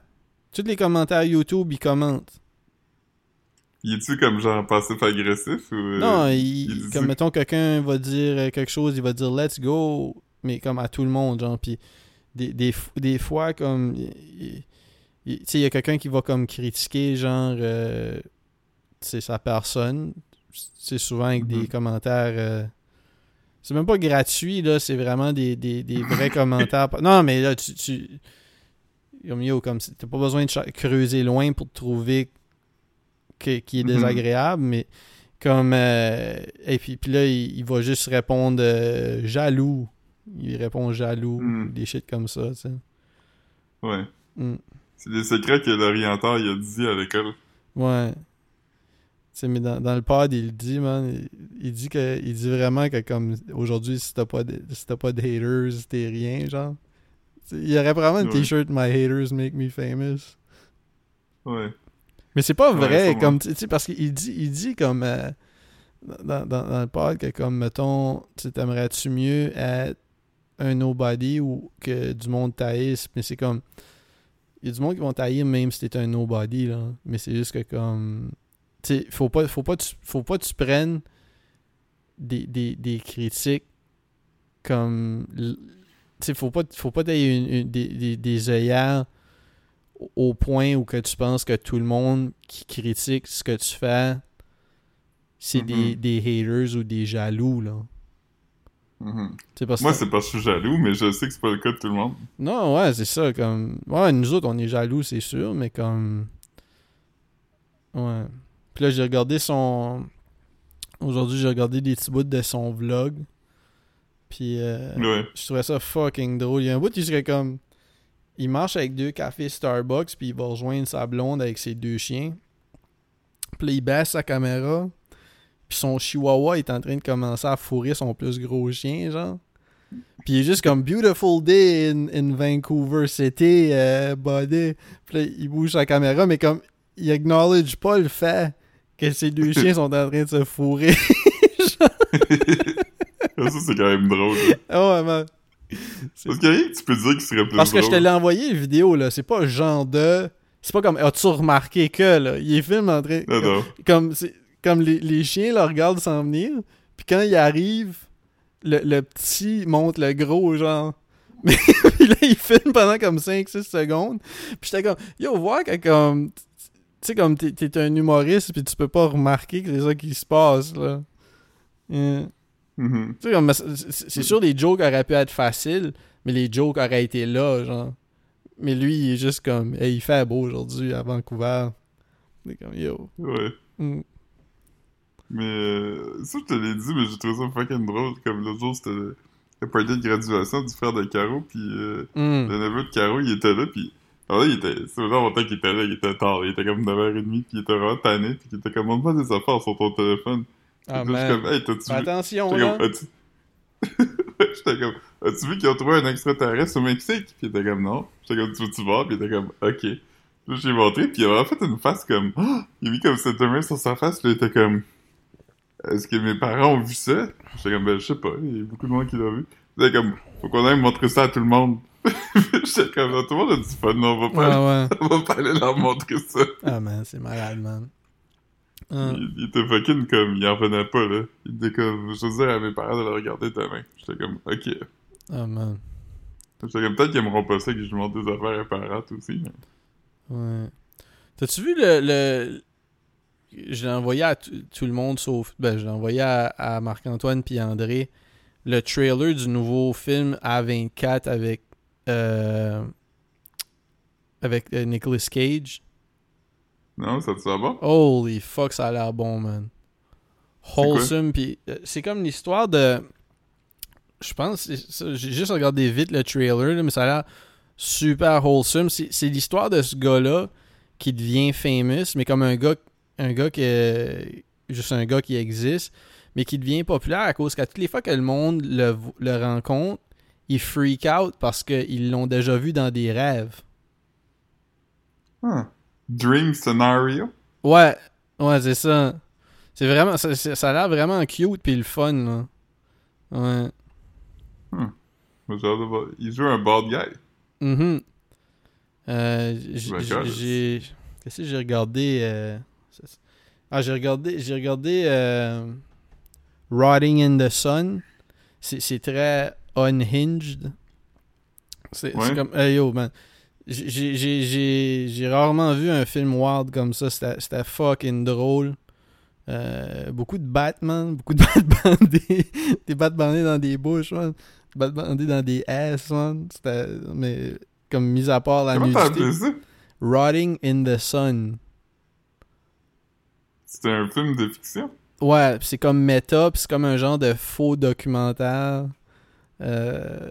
Tous les commentaires YouTube, il commente.
Il est-tu comme genre passif-agressif ou. euh,
non, il,
il dit-
comme mettons quelqu'un va dire euh, quelque chose, il va dire let's go, mais comme à tout le monde, genre. Puis des, des, des fois, comme. Tu sais, il y a quelqu'un qui va comme critiquer, genre. euh, sais, sa personne. C'est souvent avec des
Mhm.
commentaires. euh, c'est même pas gratuit, là. C'est vraiment des, des, des vrais commentaires. Non, mais là, tu. tu comme yo, comme t'as pas besoin de creuser loin pour trouver qui est
Mhm.
désagréable, mais comme euh, et puis, puis là il, il va juste répondre euh, jaloux. Il répond jaloux,
Mhm.
des shit comme ça, tu sais.
Ouais.
Mm.
C'est des secrets que l'orienteur il a dit à l'école.
Ouais. Tu sais, mais dans, dans le pod, il dit, man, il, il dit que il dit vraiment que comme aujourd'hui, si t'as pas de, si t'as pas de haters, t'es rien, genre. Il y aurait vraiment un
Ouais.
t-shirt My haters make me famous.
Ouais.
Mais c'est pas vrai, comme, tu sais, parce qu'il dit, il dit comme, euh, dans, dans, dans le pod, que comme, mettons, t'aimerais-tu mieux être un nobody ou que du monde taïsse, mais c'est comme, il y a du monde qui vont tailler même si t'es un nobody, là, mais c'est juste que comme, tu sais, faut pas, faut pas, tu, faut pas que tu prennes des, des, des critiques comme, tu sais, faut pas, faut pas t'ailler une- une- des, des, des œillères au- point où que tu penses que tout le monde qui critique ce que tu fais, c'est des,
Mhm.
des haters ou des jaloux, là.
Mhm.
Parce
Moi,
que-
c'est parce que je suis jaloux, mais je sais que c'est pas le cas de tout le monde.
Non, ouais, c'est ça, comme... Ouais, nous autres, on est jaloux, c'est sûr, mais comme... Ouais. Puis là, j'ai regardé son... Aujourd'hui, j'ai regardé des petits bouts de son vlog. Puis, euh,
Ouais.
je trouvais ça fucking drôle. Il y a un bout, il serait comme... Il marche avec deux cafés Starbucks, puis il va rejoindre sa blonde avec ses deux chiens. Puis là, il baisse sa caméra. Puis son chihuahua est en train de commencer à fourrer son plus gros chien, genre. Puis il est juste comme Beautiful day in, in Vancouver City, euh, buddy. Puis là, il bouge sa caméra, mais comme il acknowledge pas le fait que ces deux chiens sont en train de se fourrer.
ça, c'est quand même drôle.
ouais, man.
Parce qu'il y a rien que tu peux dire qui serait plus
Parce que je te l'ai envoyé, la vidéo, là. C'est pas genre de. C'est pas comme. As-tu remarqué que, là? Il est film en train.
Non, non.
Comme, comme les, les chiens le regardent s'en venir. Puis quand il arrive, le, le petit monte le gros, genre. Mais puis là, il filme pendant comme 5-6 secondes. Puis j'étais comme, yo, voir que comme. Tu sais, comme t'es, t'es un humoriste, puis tu peux pas remarquer que c'est ça qui se passe, là. Euh,
Mhm.
comme, c'est sûr, les jokes auraient pu être faciles, mais les jokes auraient été là, genre. Mais lui, il est juste comme, hey, il fait beau aujourd'hui à Vancouver. C'est comme, yo.
Ouais.
Mm.
Mais euh, ça, je te l'ai dit, mais j'ai trouvé ça fucking drôle. Comme l'autre jour, c'était le, le party de graduation du frère de Caro, puis euh,
Mm.
le neveu de Caro, il était là, puis... Alors là, il était... C'est vraiment longtemps qu'il était là, il était tard, il était comme 9h30, puis il était vraiment tanné, puis il était comme, montre-moi des affaires sur ton téléphone.
Ah, man.
comme, hey, vu...
attention,
J'étais
là.
J'étais comme, as-tu vu qu'ils ont trouvé un extraterrestre au Mexique? Puis il était comme, non. J'étais comme, tu veux-tu voir? Puis il était comme, ok. Là, j'ai montré, puis il a vraiment fait une face comme, Ah! il a mis comme cette main sur sa face, puis il était comme, est-ce que mes parents ont vu ça? J'étais comme, ben, je sais pas, il y a beaucoup de monde qui l'a vu. Il était comme, faut qu'on aille montrer ça à tout le monde. J'étais comme, tout le monde a du fun, non, on va pas,
Ouais,
aller,
ouais.
on va pas aller leur montrer ça.
Ah, man, c'est malade, man. Ah.
Il, il était fucking comme, il en revenait pas, là. Il était comme, je veux dire à mes parents de le regarder demain. J'étais comme, ok.
Ah, man.
J'étais comme, peut-être qu'ils aimeront pas ça que je montre des affaires apparentes aussi. mais-
Ouais. T'as-tu vu le. le... Je l'ai envoyé à tout le monde sauf. Ben, je l'ai envoyé à, à Marc-Antoine puis André. Le trailer du nouveau film A24 avec. euh, avec euh, Nicolas Cage?
Non, ça te va bon?
Holy fuck, ça a l'air bon, man. Wholesome, puis euh, c'est comme l'histoire de. Je pense, j'ai juste regardé vite le trailer, là, mais ça a l'air super wholesome. C'est l'histoire de ce gars-là qui devient famous, mais comme un gars, un gars qui est juste un gars qui existe, mais qui devient populaire à cause qu'à toutes les fois que le monde le, le rencontre, il freak out parce qu'ils l'ont déjà vu dans des rêves.
Ah. Dream Scenario?
Ouais, ouais, c'est ça. C'est vraiment, ça, a l'air vraiment cute puis le fun, là. Ouais.
Voir. Il joue un bad guy.
Mhm. Euh, j-
Ben,
j'ai. Qu'est-ce que j'ai regardé euh, Ah, j'ai regardé. J'ai regardé euh, Rotting in the Sun. C'est c'est très unhinged. C'est c'est
Ouais.
comme. Hey yo, man. J'ai- rarement vu un film wild comme ça. C'était fucking drôle. Euh, beaucoup de Batman, beaucoup de Batman bandés, des dans des bouches, man. Des dans des ass, man. C'était, mais comme mis à part la
ça?
Rotting in the Sun.
C'était un film de fiction?
Ouais, c'est comme méta, c'est comme un genre de faux documentaire. Euh,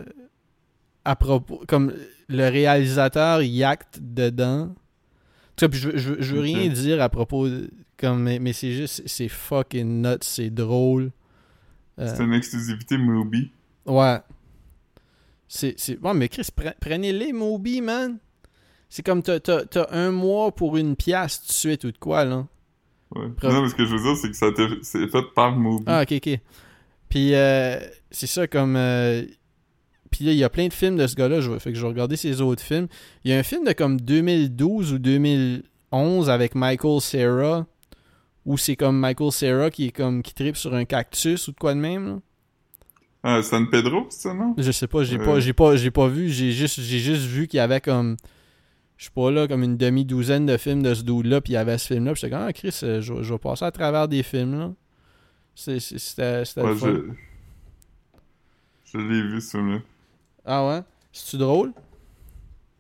à propos, comme le réalisateur il acte dedans. Tu sais, puis je, veux- je, veux- je veux
Ok.
rien dire à propos, de- comme, mais, mais c'est juste, c'est fucking nuts, c'est drôle. Euh,
C'était une exclusivité Mubi.
Ouais. C'est, c'est... Ouais, mais Chris, pre- prenez-les, Moby, man. C'est comme t'as, un mois pour une pièce tout de suite ou de quoi, là.
Ouais. Non, mais ce que je veux dire, c'est que ça a été c'est fait par Mubi.
Ah, ok, ok. Puis, euh, c'est ça, comme... euh, Puis là, il y a plein de films de ce gars-là. Je... Fait que je vais regarder ses autres films. Il y a un film de comme 2012 ou 2011 avec Michael Cera. Où c'est comme Michael Cera qui est comme... Qui tripe sur un cactus ou de quoi de même, là.
Ah, San Pedro, c'est ça, non?
Je sais pas, j'ai
Euh.
pas, j'ai pas, j'ai pas vu, j'ai juste, j'ai juste vu qu'il y avait comme, je sais pas là, comme une demi-douzaine de films de ce dude-là, puis il y avait ce film-là, puis j'étais comme, ah Chris, euh, je, vais- je vais passer à travers des films là. C'est- c'est- C'était,
Ouais, je... Je l'ai vu, ce film-là.
Ah ouais? C'est-tu drôle?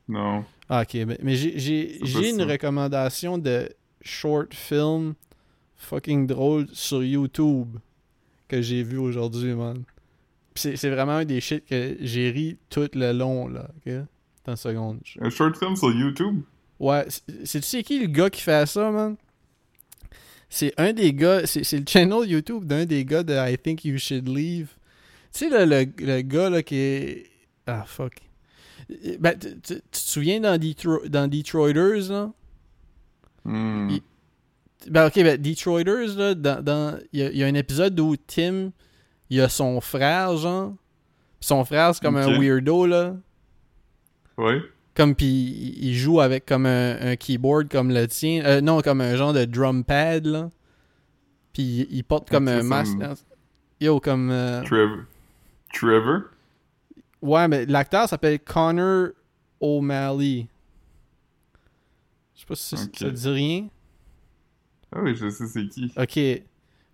Non.
Ah ok, mais, mais j'ai, une recommandation de short film fucking drôle sur YouTube que j'ai vu aujourd'hui, man. C'est, vraiment un des shit que j'ai ri tout le long, là, ok? Attends une seconde. je-
Un short film sur YouTube?
Ouais, c'est- sais-tu c'est qui le gars qui fait ça, man? C'est un des gars, c'est c'est le channel YouTube d'un des gars de I Think You Should Leave. Tu sais, le, le, le gars là qui est. Ah, fuck. Ben, tu, tu- tu te souviens dans, Detro- dans Detroiters, là? Il- Ben, ok, ben, Detroiters, là, dans. dans- Il y, a, il y a un épisode où Tim, il a son frère, genre. Puis Son frère, c'est comme un weirdo, là.
Ouais.
Comme pis il joue avec comme un, un keyboard comme le tien. Euh, non, comme un genre de drum pad là. Puis il, porte comme
Ok,
un masque. Yo, comme. euh,
Trevor. Trevor?
Ouais, mais l'acteur s'appelle Connor O'Malley. Je sais pas si ça- ça te dit rien.
Ah oui, je sais c'est qui.
Ok.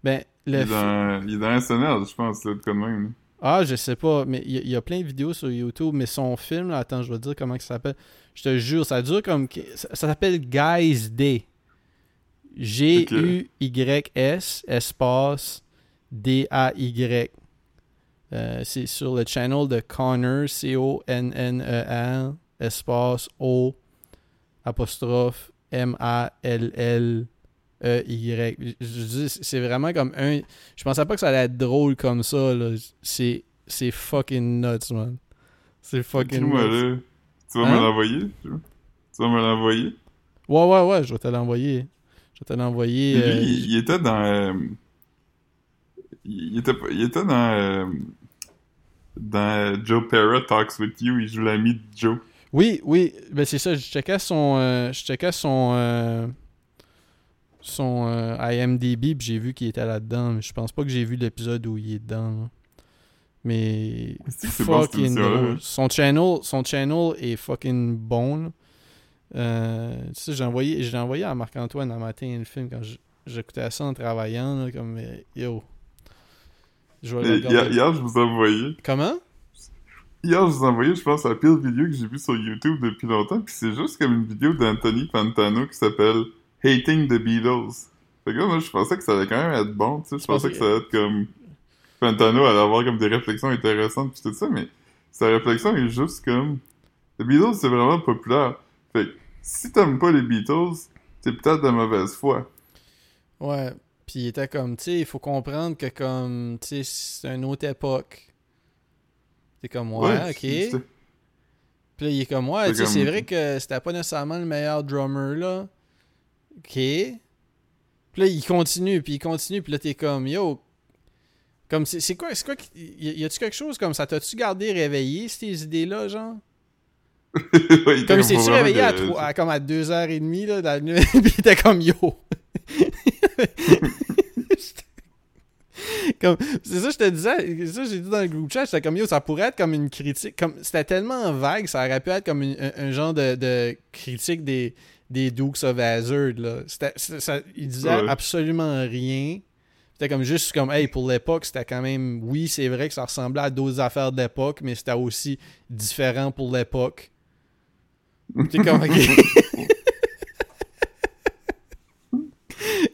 Ben,
Il
le.
est,
fi-
dans... il est dans SNL, je pense, là, de quoi de même.
Ah, je sais pas, mais il y, a- il y a plein de vidéos sur YouTube, mais son film, là, attends, je vais te dire comment il s'appelle. Je te jure, ça dure comme... Ça, ça s'appelle Guys Day. G-U-Y-S, espace, D-A-Y. Euh, c'est sur le channel de Connor, C-O-N-N-E-R, espace O, apostrophe, M-A-L-L. E-Y. Je- je dis, c'est vraiment comme un. Je pensais pas que ça allait être drôle comme ça, là. C'est, c'est fucking nuts, man. C'est fucking nuts.
Tu vas
Hein?
me l'envoyer? Tu vas me l'envoyer?
Ouais, ouais, ouais, je vais te l'envoyer. Je vais te l'envoyer.
Lui,
euh,
il, il était dans... euh, il, était, il était dans... euh, dans Joe Pera Talks With You. Il joue l'ami de Joe.
Oui, oui, ben c'est ça, je checkais son. euh, je checkais son. euh, son euh, IMDb, puis j'ai vu qu'il était là-dedans, mais je pense pas que j'ai vu l'épisode où il est dedans. là. Mais
bon, cette
fucking. Son channel, son channel est fucking bon. Euh, tu sais, j'ai envoyé, j'ai envoyé à Marc-Antoine un matin le film quand j'écoutais ça en travaillant, là, comme yo. Je vais.
Hier, hier, je vous ai envoyé.
Comment?
Hier, je vous ai envoyé, je pense, la pire vidéo que j'ai vue sur YouTube depuis longtemps. Puis c'est juste comme une vidéo d'Anthony Fantano qui s'appelle Hating the Beatles. Fait que là, moi, je pensais que ça allait quand même être bon, tu sais. Je
pensais
pensais que ça allait être comme. Fantano allait avoir comme des réflexions intéressantes puis tout ça, mais sa réflexion est juste comme. The Beatles, c'est vraiment populaire. Fait que si t'aimes pas les Beatles, t'es peut-être de mauvaise foi.
Ouais. Puis il était comme, tu sais, il faut comprendre que comme, tu sais, c'est une autre époque. C'est comme, ouais, ok. Puis là, il est comme, ouais,
C'est
tu sais, c'est vrai que c'était pas nécessairement le meilleur drummer, là. Ok. Puis là, il continue, puis il continue, puis là, t'es comme, yo. Comme, c'est c'est quoi, c'est quoi, y a-tu quelque chose comme ça? T'as-tu gardé réveillé, ces idées-là, genre?
Il
Comme, s'est-tu
vraiment
réveillé à, à comme à 2h30, là, dans la nuit, puis il était comme, yo. comme c'est ça je te disais c'est ça que j'ai dit dans le groupe chat j'étais comme yo ça pourrait être comme une critique comme c'était tellement vague ça aurait pu être comme une- un, un genre de, de critique des des Dukes of Hazzard là c'était c'était- ça, il disait
Ouais.
absolument rien c'était comme juste comme hey pour l'époque c'était quand même oui c'est vrai que ça ressemblait à d'autres affaires de l'époque mais c'était aussi différent pour l'époque t'es comme ok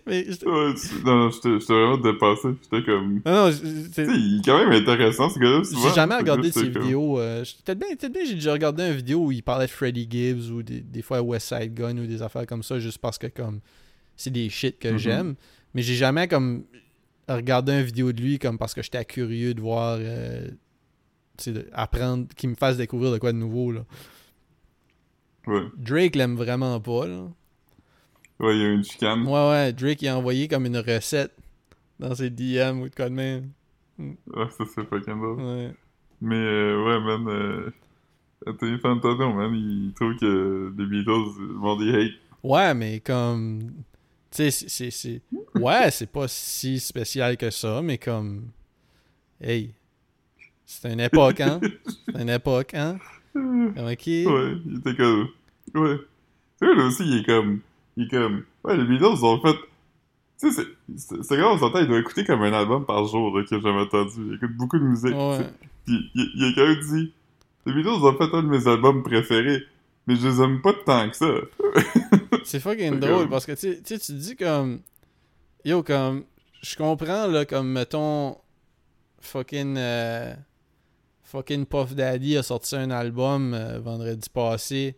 mais j'étais-
Ouais, tu- non, non, j'étais j'étais vraiment dépassé. J'étais comme.
non non c'est-
Tu sais, il est quand même intéressant, ce gars-là.
J'ai jamais regardé ses
comme-
vidéos. euh, je- peut-être bien, peut-être bien j'ai déjà regardé une vidéo où il parlait de Freddie Gibbs ou des, des fois West Side Gun ou des affaires comme ça, juste parce que comme c'est des shit que
Mhm.
j'aime. Mais j'ai jamais comme regardé une vidéo de lui comme parce que j'étais curieux de voir euh, tu sais, de- apprendre, qu'il me fasse découvrir de quoi de nouveau. Là.
Ouais.
Drake l'aime vraiment pas. Là.
Ouais, il y a une chicane.
Ouais, ouais, Drake il a envoyé comme une recette dans ses DM ou de quoi de même.
Ouais, ça, c'est fucking drôle.
Ouais.
Mais, euh, ouais, man. Euh... Anthony Fantano, man, il trouve que les Beatles, le monde, ils hate.
Ouais, mais comme. Tu sais, c'est- Ouais, c'est pas si spécial que ça, mais comme. Hey. C'est une époque, hein? C'est une époque, hein? Ok.
Ouais, il était comme. Ouais. Tu sais, là aussi, il est comme. Il est comme. Ouais, les Beatles ont fait. Tu sais, c'est- c'est c'est quand on s'entend, il doit écouter comme un album par jour, là, que j'ai jamais entendu. Il écoute beaucoup de musique.
Ouais.
Puis il, il a quand même dit Les Beatles ont fait un de mes albums préférés, mais je les aime pas tant que ça.
C'est fucking drôle
comme-
parce que tu sais, tu dis comme. Yo, comme. Je comprends, là, comme mettons. Fucking. euh, fucking Puff Daddy a sorti un album euh, vendredi passé.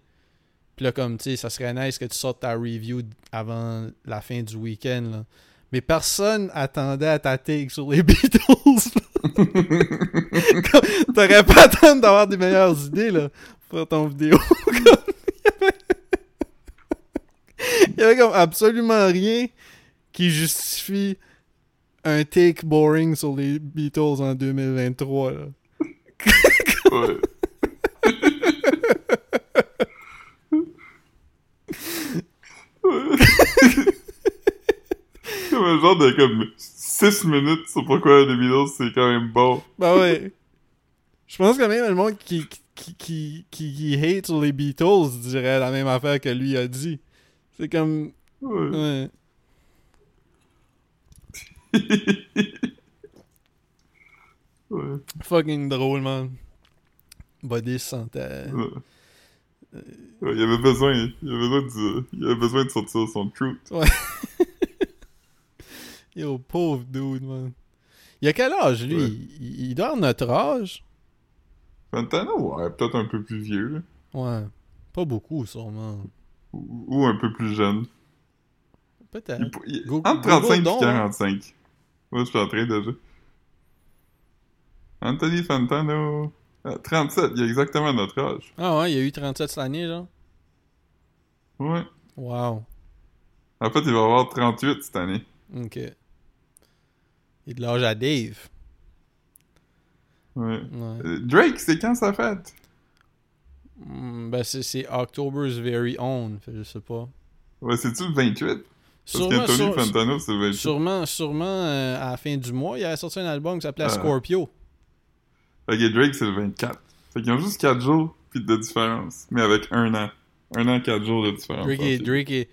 Puis là, comme, tu sais, ça serait nice que tu sortes ta review avant la fin du week-end, là. Mais personne attendait à ta take sur les Beatles. T'aurais pas attendre d'avoir des meilleures idées, là, pour faire ton vidéo. Il y avait comme absolument rien qui justifie un take boring sur les Beatles en 2023. Là.
Ouais. Ouais. comme un genre de comme 6 minutes sur pourquoi les Beatles c'est quand même bon.
Bah ouais. Je pense que même le monde qui, qui, qui, qui, qui hate les Beatles dirait la même affaire que lui a dit. C'est comme.
Ouais.
Ouais.
ouais.
Fucking drôle, man. Se sentait.
Ouais. Ouais, il avait besoin, il avait besoin de, il avait besoin de sortir son truth.
Yo, pauvre dude, man. Il a quel âge, lui?
Ouais.
il, il doit avoir notre âge
Fantano, ouais, peut-être un peu plus vieux, là.
Ouais. Pas beaucoup, sûrement.
Ou, ou un peu plus jeune.
Peut-être.
Entre 35
Google
et
donc,
45. Moi, je suis en train déjà. Anthony Fantano. euh, 37, il a exactement notre âge.
Ah ouais, il y a eu 37 cette année, genre.
Ouais.
Wow.
En fait, il va avoir 38 cette année.
Ok. Il est de l'âge à Dave.
Ouais.
Ouais.
Euh, Drake, c'est quand sa fête?
Hmm, ben, c'est, October's Very Own. Je sais pas.
Ouais, c'est-tu le 28? Parce
Sûrement,
qu'Anthony
sur-
Fantano, c'est le 28.
sûrement, sûrement euh, à la fin du mois, il a sorti un album qui s'appelait
Ah.
Scorpio.
Drake, c'est le 24. Fait qu'ils ont juste 4 jours puis de différence. Mais avec un an. Un an, 4 jours de différence.
Drake, est. Drake est,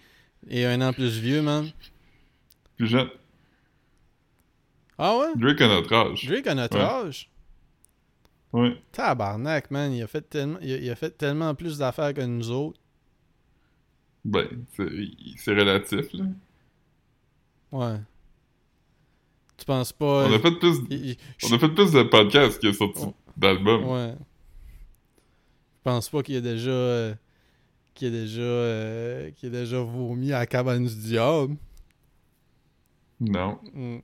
est un an plus vieux, man.
Plus jeune.
Ah ouais?
Drake a notre âge.
Drake a notre
Ouais.
âge?
Ouais.
Tabarnak, man. Il a fait tellement, il a, il a fait tellement plus d'affaires que nous autres.
Ben, c'est relatif, là.
Ouais. Tu penses pas.
On a fait plus,
il-
on a fait plus de podcasts qu'il y a sorti
Oh.
d'albums.
Ouais. Je pense pas qu'il a déjà. euh, qu'il a déjà. euh, qu'il a déjà vomi à la cabane du diable.
Non.
Mm.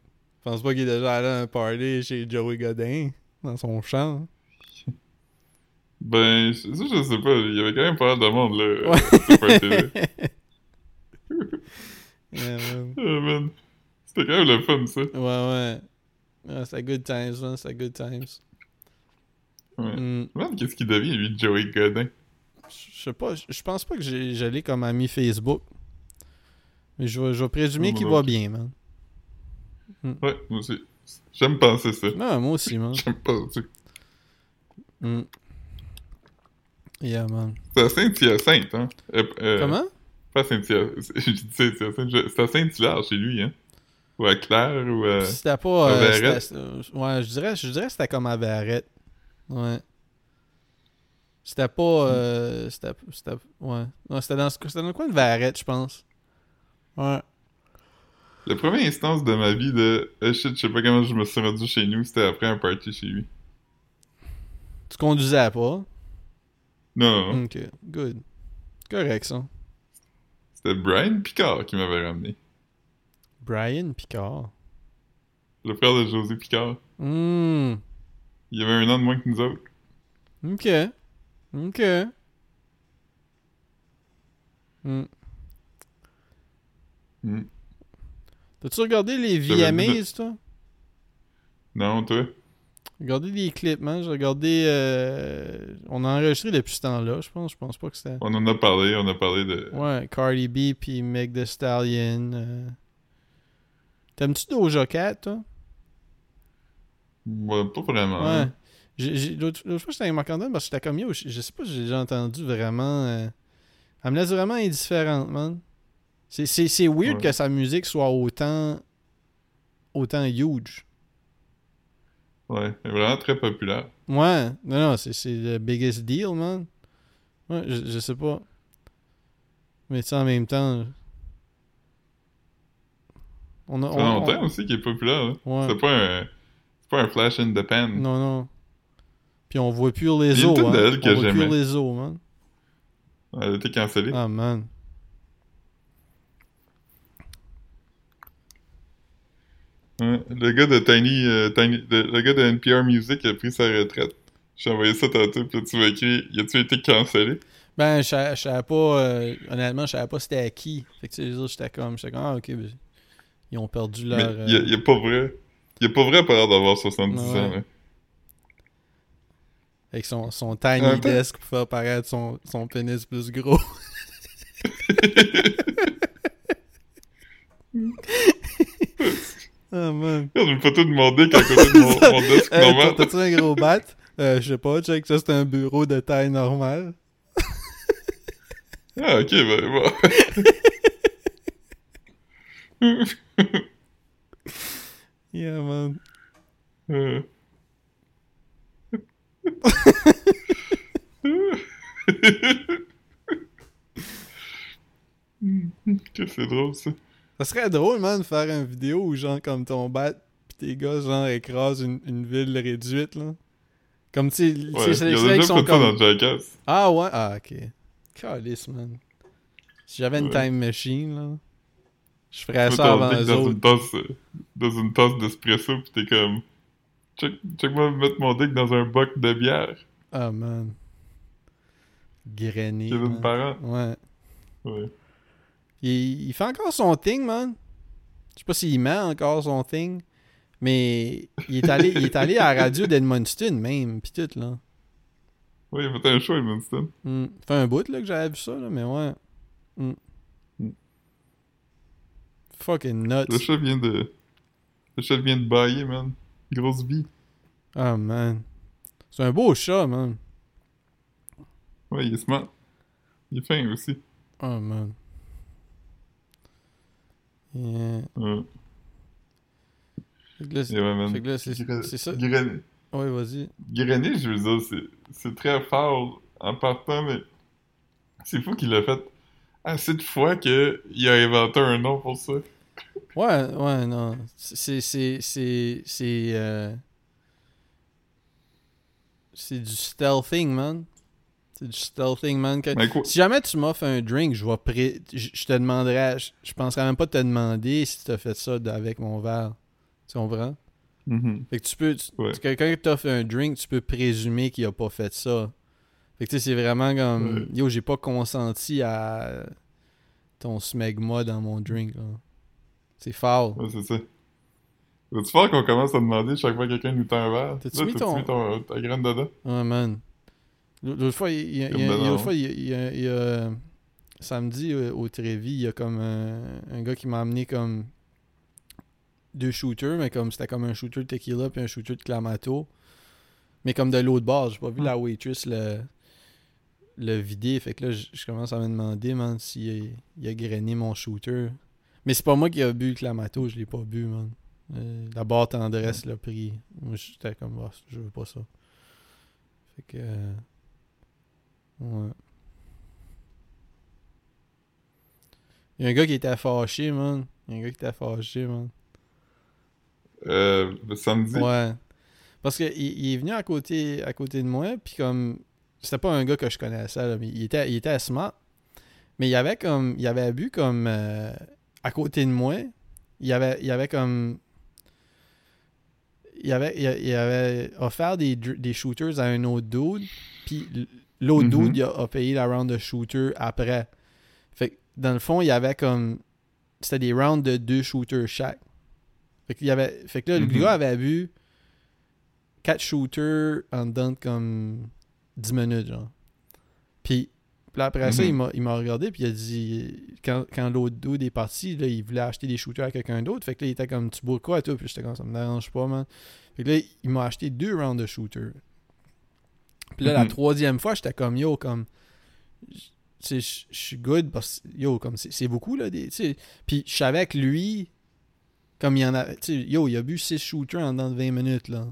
Je pense pas qu'il est déjà allé à un party chez Joey Godin. Dans son champ.
Ben, ça, je sais pas. Il y avait quand même pas mal de monde, là.
Ouais. Yeah, man.
Ah. C'était quand même le fun, ça.
Ouais, ouais. Ouais, c'était good times, man. C'était good times.
Ouais.
Mm.
Man, qu'est-ce qu'il devient, lui, Joey Godin?
Je sais pas, je pense pas que j'allais comme ami Facebook. Mais je vais, présumer qu'il va bien, man.
Ouais, moi aussi. J'aime penser ça.
Non, moi aussi, man.
J'aime penser.
Mm. Yeah, man.
C'est à Saint-Hyacinthe, hein? Euh, euh,
Comment?
Pas Saint-Hyacinthe. Je dis Saint-Hyacinthe. C'est à Saint-Hilaire chez lui, hein? Ou à Claire, ou à...
C'était pas.
à
euh, c'était- ouais, je dirais, je dirais que c'était comme à Verrette. Ouais. C'était pas. euh, c'était. c'était- Ouais. Non, c'était dans, c'était dans le coin de Verrette, je pense. Ouais.
La première instance de ma vie de eh, shit, je sais pas comment je me suis rendu chez nous, c'était après un party chez lui.
Tu conduisais pas?
Non, non,
Ok, good. Correct, ça.
c'était Brian Picard qui m'avait ramené.
Brian Picard.
Le frère de José Picard.
Hmm.
Il avait un an de moins que nous autres.
Ok. Ok. Hmm. T'as-tu regardé les VMAs, toi?
Non, toi?
Regardé des clips, man. J'ai regardé. euh, On a enregistré depuis ce temps-là, je pense. Je pense pas que c'était.
On en a parlé, on a parlé de...
Ouais, Cardi B puis Meg Thee Stallion. euh. T'aimes-tu Doja Cat, toi?
Ouais, pas vraiment.
Ouais. L'autre fois, j'étais avec Marc-Antoine parce que j'étais comme yo. Je, je sais pas si j'ai déjà entendu vraiment. euh, Elle me laisse vraiment indifférente, man. C'est- weird
Ouais.
que sa musique soit autant. autant huge.
Ouais, elle est vraiment très populaire.
Ouais, non, non, c'est le biggest deal, man. Ouais, je, je sais pas. Mais tu sais, en même temps. On a.
Ça fait
on-
longtemps
on-
aussi qu'il est populaire, là.
ouais.
C'est pas un... C'est pas un flash in the pan.
Non, non. Puis on voit plus les os, hein.
d'elle que
On voit plus les os, man.
Elle a été cancellée.
Ah, man.
Ouais, Le gars de Tiny, euh, Tiny- de- le gars de NPR Music a pris sa retraite. J'ai envoyé ça tantôt, puis tu m'as écrit, y a-tu été cancellé?
Ben, je savais- pas. euh, honnêtement, je savais pas c'était à qui. Fait que tu sais, les autres, j'étais comme. J'étais comme, ah, ok. ben, ils ont perdu leur.
Mais
euh,
il y a pas vrai. Il a pas vrai l'air d'avoir 70
Ouais.
ans, là.
Avec son, son tiny desk pour faire paraître son, son pénis plus gros. ah, man.
Regarde une photo de mon dick à côté de mon, mon desk
Hey,
normal.
t'as- T'as-tu un gros bat? Euh, je sais pas, check, ça c'est un bureau de taille normale.
Ah, ok, ben bon.
Yeah, man.
Euh. que c'est drôle, ça.
Ça serait drôle, man, de faire une vidéo où, genre, comme ton bat, pis tes gars, genre, écrasent une, une ville réduite, là. Comme, tu sais, c'est les qui sont
ça
comme...
dans.
Ah, ouais? Ah, ok. Calice, man. Si j'avais une
Ouais.
time machine, là, je ferais ça avant
dans
autres.
une tasse, dans une tasse d'espresso, pis t'es comme... Check, check moi mettre mon dick dans un boc de bière.
Ah, man. Grainé,
Kevin. Parent.
Ouais.
Ouais.
Il, il fait encore son thing, man. Je sais pas s'il met encore son thing. Mais il est allé, il est allé à la radio d'Edmundston, même, pis tout, là.
Ouais, il a fait un show.
Hmm. Ça fait un bout, là, que j'avais vu ça, là, mais ouais. Hmm. Fucking
Le
nuts.
chat vient de. Le chat vient de bailler, man. Grosse vie.
Ah, man. C'est un beau chat, man.
Ouais, il est smart. Il est fin aussi.
Oh, man. Yeah.
Ouais,
Fait que là, c'est- ça.
Graine-
Ouais, vas-y.
Grenier, je veux dire, c'est, très fort en partant, mais c'est fou qu'il a fait assez de fois qu'il a inventé un nom pour ça.
Ouais, ouais, non. C'est. C'est. C'est. C'est. euh, C'est du stealthing, man. C'est du stealthing, man. Que-? Si jamais tu m'offres un drink, je vais pré... je te demanderais. Je, je penserais même pas te demander si tu as fait ça avec mon verre. Tu comprends?
Mhm.
Fait que tu peux. tu-
Ouais.
tu- Quelqu'un qui t'offre un drink, tu peux présumer qu'il a pas fait ça. Fait que tu sais, c'est vraiment comme.
Ouais.
Yo, j'ai pas consenti à ton smegma dans mon drink, là. C'est foul.
Ouais, c'est ça. Va-tu faire qu'on commence à demander chaque fois que quelqu'un nous tend un verre?
T'as-tu mis ton-
mis ton- ta graine dedans?
Ouais, man. L'autre fois, il y a, il y a-
Comme
il y a-
dedans.
l'autre fois, il y a- il y a- il y a- samedi euh, au Trévis, il y a comme un, un gars qui m'a amené comme deux shooters, mais comme c'était comme un shooter de tequila puis un shooter de clamato. Mais comme de l'autre bord, j'ai pas vu
Hmm.
la waitress le, le vider. Fait que là, je je commence à me demander, man, s'il a, il a grainé mon shooter. Mais c'est pas moi qui a bu le clamato, je l'ai pas bu, man. Euh, la barre tendresse l'a pris. Moi, j'étais comme, Ah, je veux pas ça. Fait que. euh, Ouais. Il y a un gars qui était fâché, man. Il y a un gars qui était fâché, man.
Euh, le samedi?
Ouais. Parce que il, il est venu à côté, à côté de moi, puis comme. C'était pas un gars que je connaissais, là, mais il était, il était smart. Mais il avait comme. Il avait bu comme. euh, à côté de moi. Il avait, il avait comme. Il avait, il, avait offert des, des shooters à un autre dude. Puis l'autre
Mhm.
dude il a, a payé la round de shooter après. Fait que dans le fond, il y avait comme. C'était des rounds de deux shooters chaque. Fait que, y avait, fait que là, le
Mhm.
gars avait vu 4 shooters en dedans de comme 10 minutes, genre. Puis, puis là, après ça,
Mhm.
il m'a- il m'a regardé, puis il a dit, quand, quand l'autre dude est parti, là, il voulait acheter des shooters à quelqu'un d'autre. Fait que là, il était comme, tu bois quoi, toi? Puis j'étais comme, ça me dérange pas, man. Fait que là, il m'a acheté deux rounds de shooters. Puis là, la
Mhm.
troisième fois, j'étais comme, yo, comme, tu sais, je suis good parce que, yo, comme, c'est beaucoup, là, des, tu sais. Puis je savais que lui, comme il y en a, tu sais, yo, il a bu 6 shooters en dedans de 20 minutes, là.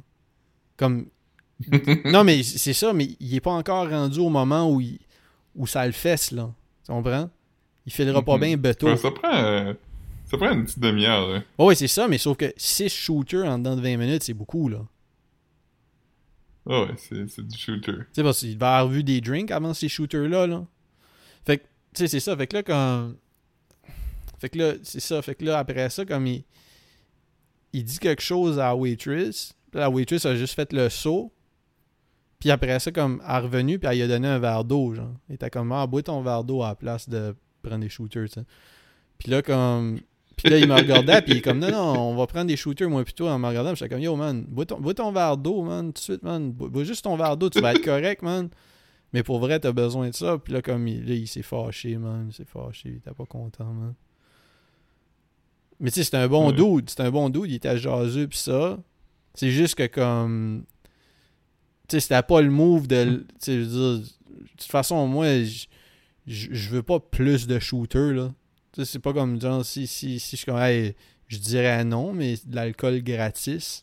Comme, non, mais c'est ça, mais il est pas encore rendu au moment où, il, où ça le fesse, là. Tu comprends? Il filera pas
Mhm.
bien beto.
Ouais, ça prend... euh, ça prend une petite demi-heure, là.
Oh, oui, c'est ça, mais sauf que 6 shooters en dedans de 20 minutes, c'est beaucoup, là.
Ah ouais, c'est, du shooter.
Tu sais, parce qu'il va avoir vu des drinks avant ces shooters-là, là. Fait que, tu sais, c'est ça. Fait que là, quand. Fait que là, c'est ça. Fait que là, après ça, comme il. Il dit quelque chose à la waitress. La waitress a juste fait le saut. Puis après ça, comme, elle est revenue, puis elle lui a donné un verre d'eau, genre. Elle était comme, ah, bois ton verre d'eau à la place de prendre des shooters, tu sais. Puis là, comme. Puis là, il me regardait, puis il est comme, non, non, on va prendre des shooters, moi, plutôt, en me regardant. Puis j'étais comme, yo, man, bois ton, bois ton verre d'eau, man, tout de suite, man. Bois, bois juste ton verre d'eau, tu vas être correct, man. Mais pour vrai, t'as besoin de ça. Puis là, comme, il, là, il s'est fâché, man. Il s'est fâché, il était pas content, man. Mais tu sais, c'était un bon
Ouais.
dude. C'était un bon dude, il était jaseux, pis ça. C'est juste que, comme. Tu sais, c'était pas le move de. je veux dire. De toute façon, moi, je je- je veux pas plus de shooters, là. C'est pas comme, genre, si, si, si je suis comme, hey, je dirais non, mais de l'alcool gratis.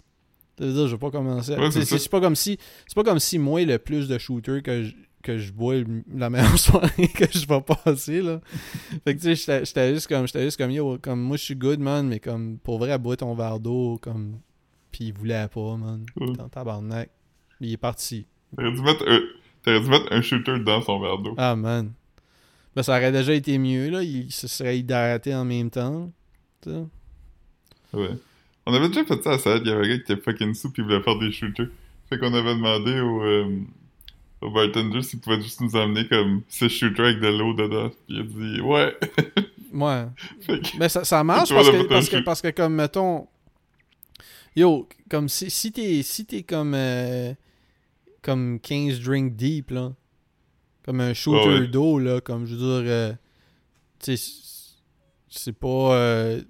Tu veux dire, je veux pas commencer. à-
Ouais, c'est
pas comme si. C'est pas comme si moi, le plus de shooters que je, que je bois la meilleure soirée que je vais passer, là. Fait que, tu sais, j'étais- juste comme, j'étais juste comme, yo, comme, moi, je suis good, man, mais comme, pour vrai, bois ton verre d'eau, comme, pis il voulait pas, man.
Cool.
Dans tabarnak. Il est parti.
T'aurais dû mettre un... T'aurais dû mettre un shooter dans son verre d'eau.
Ah, man. Ben, ça aurait déjà été mieux, là. Il se serait hydraté en même temps.
Ouais. On avait déjà fait ça à Sad, il y avait un gars qui était fucking sous pis il voulait faire des shooters. Fait qu'on avait demandé au, euh, au bartender s'il pouvait juste nous amener comme 6 shooters avec de l'eau dedans. Pis il a dit ouais.
Ouais.
que,
Ben, ça, ça marche parce que, parce, que, parce que, comme, mettons... Yo, comme si, si t'es si t'es comme... euh, comme 15 drinks deep, là. Comme un shooter
ouais.
d'eau, là. Comme, je veux dire... euh, tu sais, c'est- c'est pas... euh,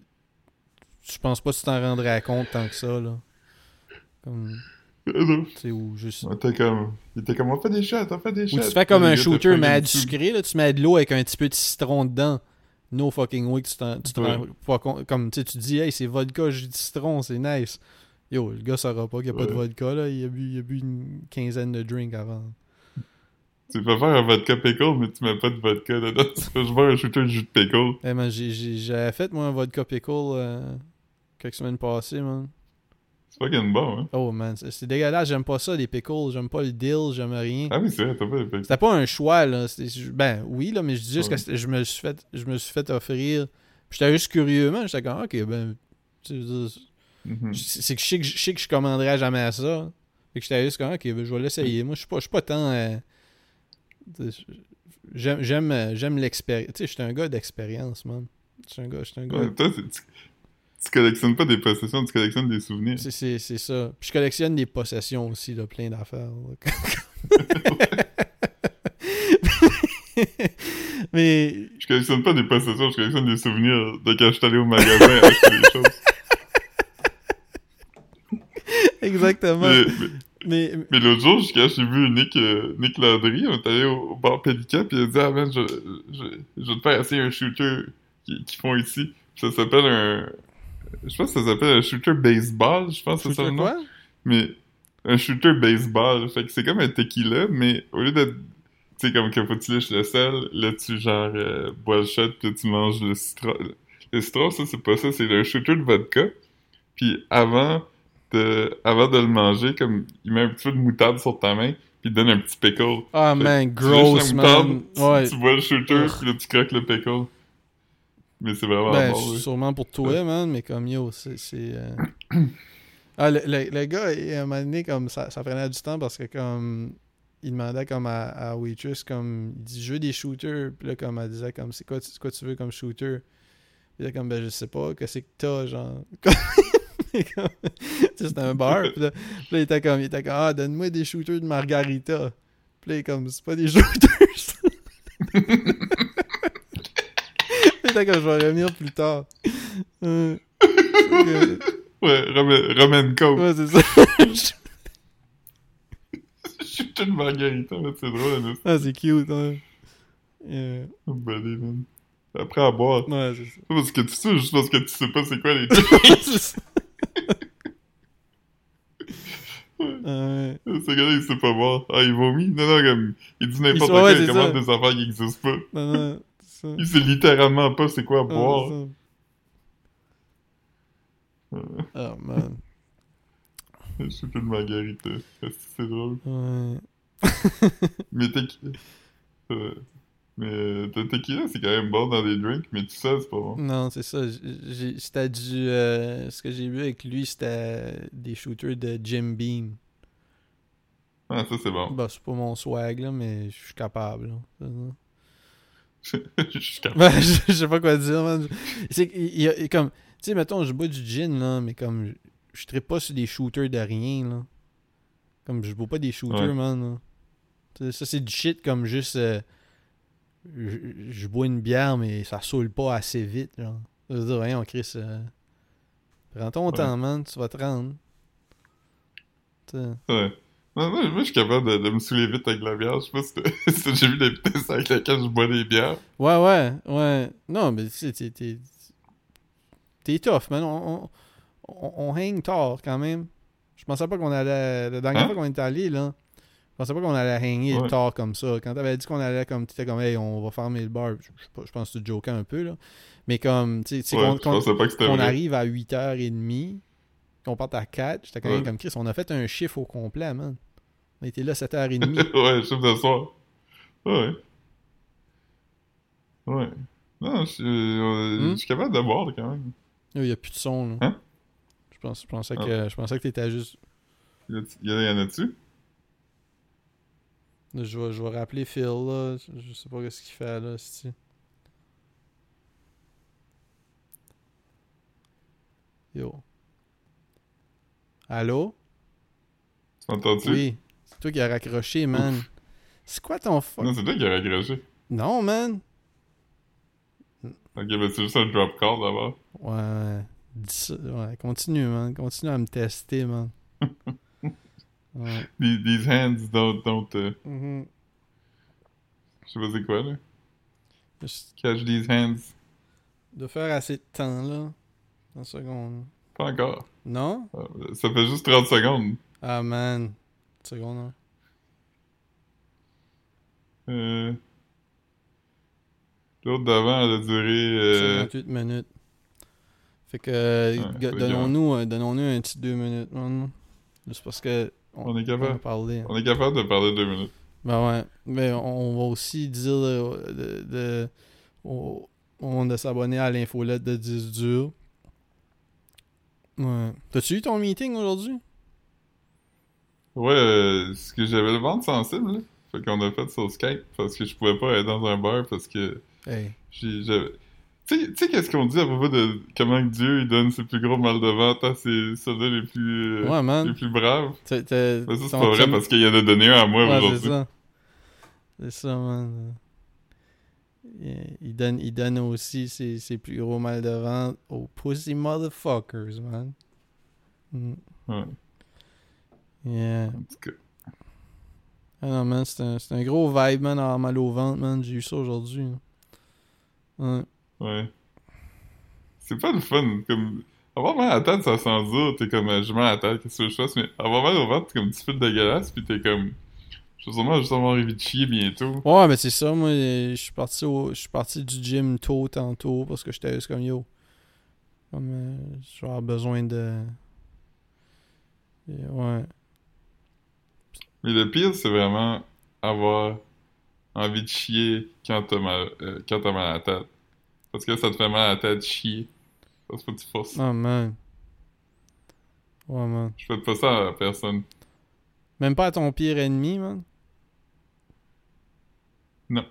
pense pas que tu t'en rendrais compte tant que ça, là. Comme, sais, ou juste...
Était comme, il était comme, on fait des shots, on fait des
Ou
shots.
tu fais comme un shooter, mais à du sucré, là, tu mets de l'eau avec un petit peu de citron dedans. No fucking way que tu t'en- tu te
Ouais.
rends pas compte. Comme, tu dis, hey, c'est vodka, jus de citron, c'est nice. Yo, le gars saura pas qu'il n'y a pas de vodka, là. Il a, bu, il a bu une quinzaine de drinks avant.
Tu peux faire un vodka pickle, mais tu mets pas de vodka dedans. Tu juste faire un shooter de jus de pickle.
Hey, man, j'ai- j'ai- j'avais fait, moi, un vodka pickle euh, quelques semaines passées, man.
C'est fucking bon, hein.
Oh, man, c'est dégueulasse. J'aime pas ça, les pickles. J'aime pas le dill, j'aime rien.
Ah oui, c'est vrai, t'as pas de pickle.
C'était pas un choix, là. Ben, oui, là, mais je dis juste
Ouais.
que je me suis fait, je me suis fait offrir. Puis J'étais juste curieux, man. J'étais comme, ok, ben.
Mhm.
C'est que je sais que je sais que je commanderais jamais à ça. Fait que j'étais juste comme, ok, je vais l'essayer. Moi, je suis pas, je suis pas tant. euh, J'aime j'aime euh, j'aime l'expérience. Tu sais, j'étais un gars d'expérience, man. J'étais un gars, j'étais un gars.
Ouais, toi, tu, tu collectionnes pas des possessions, tu collectionnes des souvenirs.
C'est- ça. Puis je collectionne des possessions aussi, là, plein d'affaires. Mais
Je collectionne pas des possessions, je collectionne des souvenirs de quand je suis allé au magasin acheter des choses.
exactement.
Mais,
Mais,
mais, mais l'autre jour, quand j'ai vu Nick, euh, Nick Landry, on est allé au, au bar Pélican, puis il a dit Ah man, je, je, je vais te faire essayer un shooter qu'ils qu'ils font ici. Ça s'appelle un. Je pense que ça s'appelle un shooter baseball, je pense que c'est ça le nom.
quoi?
Mais un shooter baseball, fait que c'est comme un tequila, mais au lieu d'être. Tu sais, comme que faut que tu liches le sel, là tu genre euh, bois le shot, puis tu manges le citron. Le citron, ça c'est pas ça, c'est un shooter de vodka. Puis avant avant de le manger, comme il met un petit peu de moutarde sur ta main, puis il donne un petit pickle.
Ah
Fait
man, gross
moutarde,
man.
tu-
Ouais.
Tu, bois le shooter, puis là tu croques le pickle. Mais c'est vraiment
Ben,
bon, oui.
sûrement pour toi, man, mais comme yo, c'est. euh, Ah, le, le, le gars, il- à un moment donné, comme ça, ça prenait du temps parce que, comme. Il demandait comme à, à Waitress, comme. Il dit, je veux des shooters. Puis là, comme elle disait, comme, c'est quoi, quoi tu veux comme shooter? Puis là, comme, ben, je sais pas, qu'est-ce que t'as, genre? C'était un bar. Puis là, puis là, il était comme, il était comme, ah, donne-moi des shooters de margarita. Puis là, il est comme, c'est pas des shooters. il était comme, je vais revenir plus tard. Euh,
Ouais, Roman, Coke.
ouais, c'est ça.
shooter de margarita, c'est drôle, hein.
ah, c'est cute. Euh,
Oh, buddy, man. Après à boire.
ouais, c'est ça.
Parce que tu sais, juste parce que tu sais pas c'est quoi les
C'est ça. Euh,
Ce gars-là, il sait pas boire. Ah, il vomit? Non, non, comme, il dit n'importe quoi, il commande des affaires qui existent pas.
non, non, ça.
Il sait littéralement pas c'est quoi
Ah,
boire.
ça. Oh man.
Je suis plus de margarita. C'est drôle?
Ouais.
Mais. Euh, mais euh, le tequila, c'est quand même bon dans des drinks, mais tout ça, c'est pas bon.
Non, c'est ça. C'était du. euh, ce que j'ai vu avec lui, c'était des shooters de Jim Beam.
Ah, ça, c'est bon.
Bah, c'est pas mon swag, là, mais je suis capable.
Je suis capable.
Ben, je sais pas quoi dire, man. C'est qu'il y a- comme. Tu sais, mettons, je bois du gin, là, mais comme. Je, trippe pas sur des shooters de rien, là. Comme, je bois pas des shooters,
Ouais.
man. là. Tu sais, Ça, c'est du shit comme juste. euh, je, je bois une bière, mais ça saoule pas assez vite, genre. Je veux dire, voyons, Chris. euh, prends ton
Ouais.
temps, man. Tu vas te rendre.
Ouais. Moi, moi, je suis capable de, de me saouler vite avec la bière. Je sais pas si déjà vu des vitesses avec lesquelles je bois des bières.
Ouais, ouais, ouais. Non, mais tu sais, t'es, t'es, t'es tough, man. On, on, on, on hang tard quand même. Je pensais pas qu'on allait. La dernière
Hein?
fois qu'on était allé, là, je pensais pas qu'on allait hanger
Ouais.
tard comme ça. Quand t'avais dit qu'on allait comme. T'étais comme, hey, on va fermer le bar. Je, pense que tu te joquais un peu, là. Mais comme, tu sais,
Ouais,
qu'on, arrive à 8h30, qu'on parte à 4, j'étais quand même
Ouais.
comme Chris. On a fait un chiffre au complet, man. On était là 7h30.
ouais, chef de soir. Ouais. Ouais. Non, je suis, euh,
Hmm?
je suis capable de boire quand même.
Il n'y a plus de son, là.
Hein?
Je, pense, je pensais
Ah.
que je pensais que t'étais juste
Y a- y a- y en a-tu?
Je vais, je vais rappeler Phil, là. Je- sais pas ce qu'il fait, là, c'ti. Yo. Allô?
Tu m'entends-tu?
Oui. C'est toi qui as raccroché, man. C'est quoi ton fuck?
Non, c'est toi qui as raccroché.
Non, man.
Ok, ben c'est juste un drop call d'abord.
Ouais. Ouais, continue, man. Continue à me tester, man. Ouais.
These, these hands don't, don't uh,
Mhm.
je sais pas c'est quoi, là.
Juste
Catch these hands.
de faire assez de temps, là. Une seconde.
Pas encore.
Non?
Ah, Ça fait juste 30 secondes.
Ah, man. Seconde, hein.
Euh... L'autre d'avant, elle a duré... Euh...
58 minutes. Fait que, euh,
Ouais,
donnons-nous euh, donnons-nous un petit 2 minutes, man. Juste parce que.
On est
on
capable.
parler.
On est capable de parler deux minutes.
Ben ouais. Mais on va aussi dire de, de, au, au monde de s'abonner à l'infolette de 10 dur. Ouais. T'as-tu eu ton meeting aujourd'hui?
Ouais, euh, ce que j'avais le ventre sensible, là. Fait qu'on a fait sur Skype parce que je pouvais pas être dans un bar parce que
Hey.
j'avais- Tu sais- qu'est-ce qu'on dit à propos de comment Dieu il donne ses plus gros mal de ventre à ses soldats les plus, euh, les plus braves? Mais ça, c'est pas vrai parce qu'il y en a donné un à moi
Ouais, c'est
aujourd'hui.
ça. C'est ça, man. Il- donne, il donne aussi ses, ses plus gros mal de ventre aux pussy motherfuckers, man. Mm.
Ouais,
Yeah.
en tout cas.
Ah non, man, c'est un, un gros vibe, man, avoir mal au ventre, man. J'ai eu ça aujourd'hui. Ouais.
Ouais. C'est pas le fun. Comme... Avoir mal à la tête, ça sent dur. T'es comme, euh, j'ai mal à la tête, qu'est-ce que je fasse? Mais avoir mal au ventre, t'es comme un petit peu dégueulasse, pis t'es comme, je vais sûrement juste avoir envie de chier bientôt.
Ouais, mais c'est ça, moi, je suis parti au, je suis parti du gym tôt tantôt parce que j'étais juste comme yo. Comme, euh, je vais avoir besoin de. Et Ouais.
Mais le pire, c'est vraiment avoir envie de chier quand t'as mal, euh, quand t'as mal à la tête. Parce que ça te fait mal à la tête chier. Parce que tu forces.
Oh man. Ouais, man.
Je fais pas ça à personne.
Même pas à ton pire ennemi, man?
Non.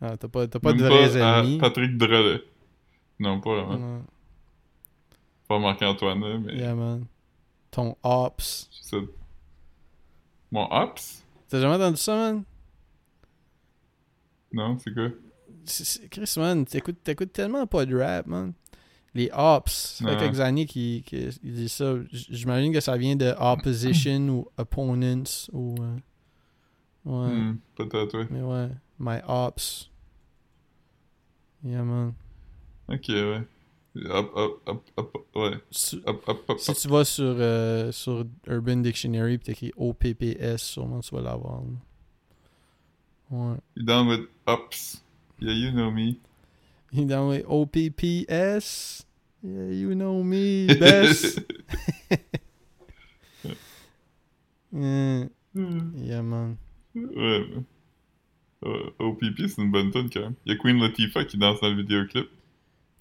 Ah, t'as pas, t'as pas de vrais
pas à
ennemis?
Patrick Drolet. Non, pas vraiment.
Non.
Pas Marc-Antoine, mais
Yeah, man. Ton ops.
Mon Ops?
T'as jamais entendu ça, man?
Non, c'est quoi?
Chris, man, t'écoutes, t'écoutes tellement pas de rap, man. Les ops, ça fait
Ouais.
quelques années qu'ils ils disent ça. J'imagine que ça vient de opposition ou opponents ou. euh, Ouais,
Hmm, peut-être, ouais.
mais ouais. My ops. Yeah, man.
Ok, ouais. Hop, hop, hop, hop, ouais.
Si,
Hop, hop, hop,
si tu vas sur, euh, sur Urban Dictionary pis t'écris OPPS, sûrement tu vas l'avoir. Ouais.
You down with Ops? Yeah, you know me.
Les OPPS. Yeah, you know me best. Yeah, yeah, man.
Ouais. Euh, OPP, c'est une bonne tune quand même. Il y a Queen Latifah qui danse dans le vidéoclip.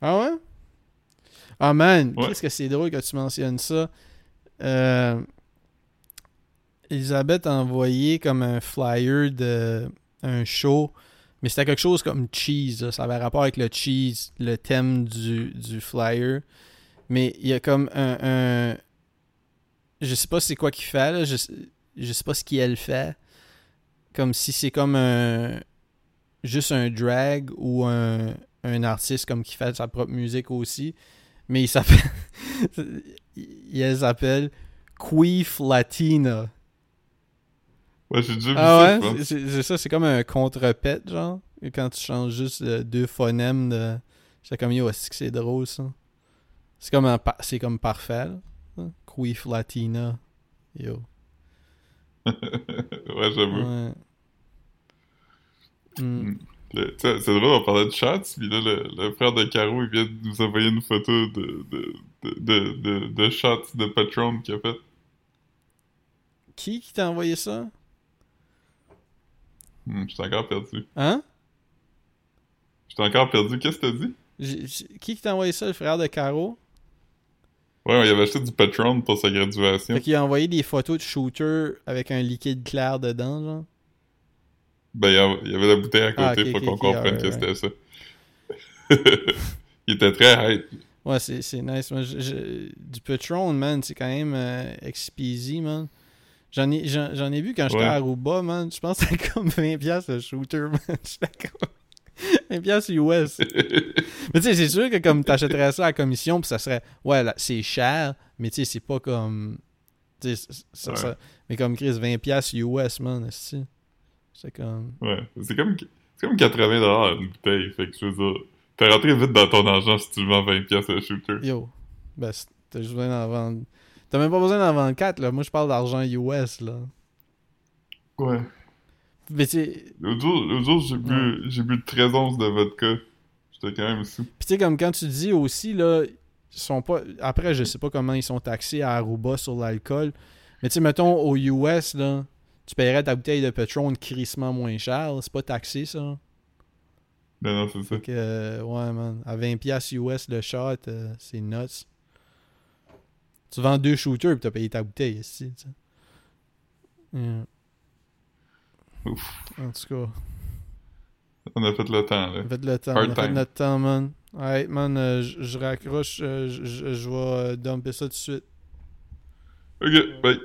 Ah ouais? Ah man,
Ouais.
qu'est-ce que c'est drôle que tu mentionnes ça. Euh, Elisabeth a envoyé comme un flyer de un show, mais c'était quelque chose comme cheese. Ça avait rapport avec le cheese, le thème du, du flyer. Mais il y a comme un, un- je sais pas c'est quoi qu'il fait là, je, je sais pas ce qu'elle fait. Comme si c'est comme un juste un drag ou un, un artiste comme qui fait sa propre musique aussi. Mais il s'appelle il elle s'appelle Queef Latina.
Ouais, j'ai déjà vu
Ah
ça,
ouais, c'est ça, c'est comme un contrepète genre. Et quand tu changes juste euh, deux phonèmes de j'étais comme yo, est-ce que c'est drôle ça? C'est comme un pa- c'est comme parfait. Là. hein? Queef Latina. Yo.
ouais, j'avoue.
Ouais.
Tu sais, C'est drôle, on parlait de shots, puis là, le, le frère de Caro, il vient de nous envoyer une photo de, de, de, de, de, de shots de Patron qu'il a fait.
Qui qui t'a envoyé ça?
Hmm, J'étais encore perdu.
Hein?
J'étais encore perdu. Qu'est-ce que t'as dit?
Qui t'a envoyé ça, le frère de Caro?
Ouais, il avait acheté du Patron pour sa graduation.
Fait qu'il a envoyé des photos de shooter avec un liquide clair dedans, genre.
Ben, il y avait- la bouteille à côté
Ah,
pour qu'on comprenne que c'était ça. il était très hype.
Ouais, c'est c'est nice. Moi, je- je- du Patron, man, c'est quand même euh, XPZ, man. J'en ai, j'en, j'en ai vu quand j'étais
Ouais.
à Aruba, man. Je pense que c'était comme 20$ piastres le shooter, man. J'étais comme... 20 piastres US. mais tu sais, c'est sûr que comme t'achèterais ça à la commission, puis ça serait, ouais, là, c'est cher, mais tu sais, c'est pas comme, tu sais, ça,
Ouais.
ça- mais comme Chris, 20 piastres US, man, c'est c'est comme,
Ouais, c'est comme, c'est comme 80$ une bouteille. Fait que je veux dire, t'es rentré vite dans ton argent si tu vends 20$ piastres le shooter.
yo, ben, t'as juste besoin d'en vendre, t'as même pas besoin d'en vendre 4, là, moi je parle d'argent US, là.
Ouais.
Mais sais,
L'autre jour, j'ai bu, j'ai bu 13 onces de vodka. J'étais quand même sous.
Puis tu sais, comme quand tu dis aussi, là, ils sont pas. Après, je sais pas comment ils sont taxés à Aruba sur l'alcool. Mais tu sais, mettons, aux US, là, tu paierais ta bouteille de pétrole crissement moins cher. C'est pas taxé, ça.
Non, non, c'est ça.
Fait que, euh, ouais, man. À 20$ piastres US le shot, euh, c'est nuts. Tu vends deux shooters pis t'as payé ta bouteille ici. Yeah.
Ouf.
En tout cas,
On a fait le temps, là.
faites le temps.
Hard
on a fait notre temps, man. Alright, man, euh, je raccroche. euh, je vais euh, dumper ça tout de suite.
Ok, bye.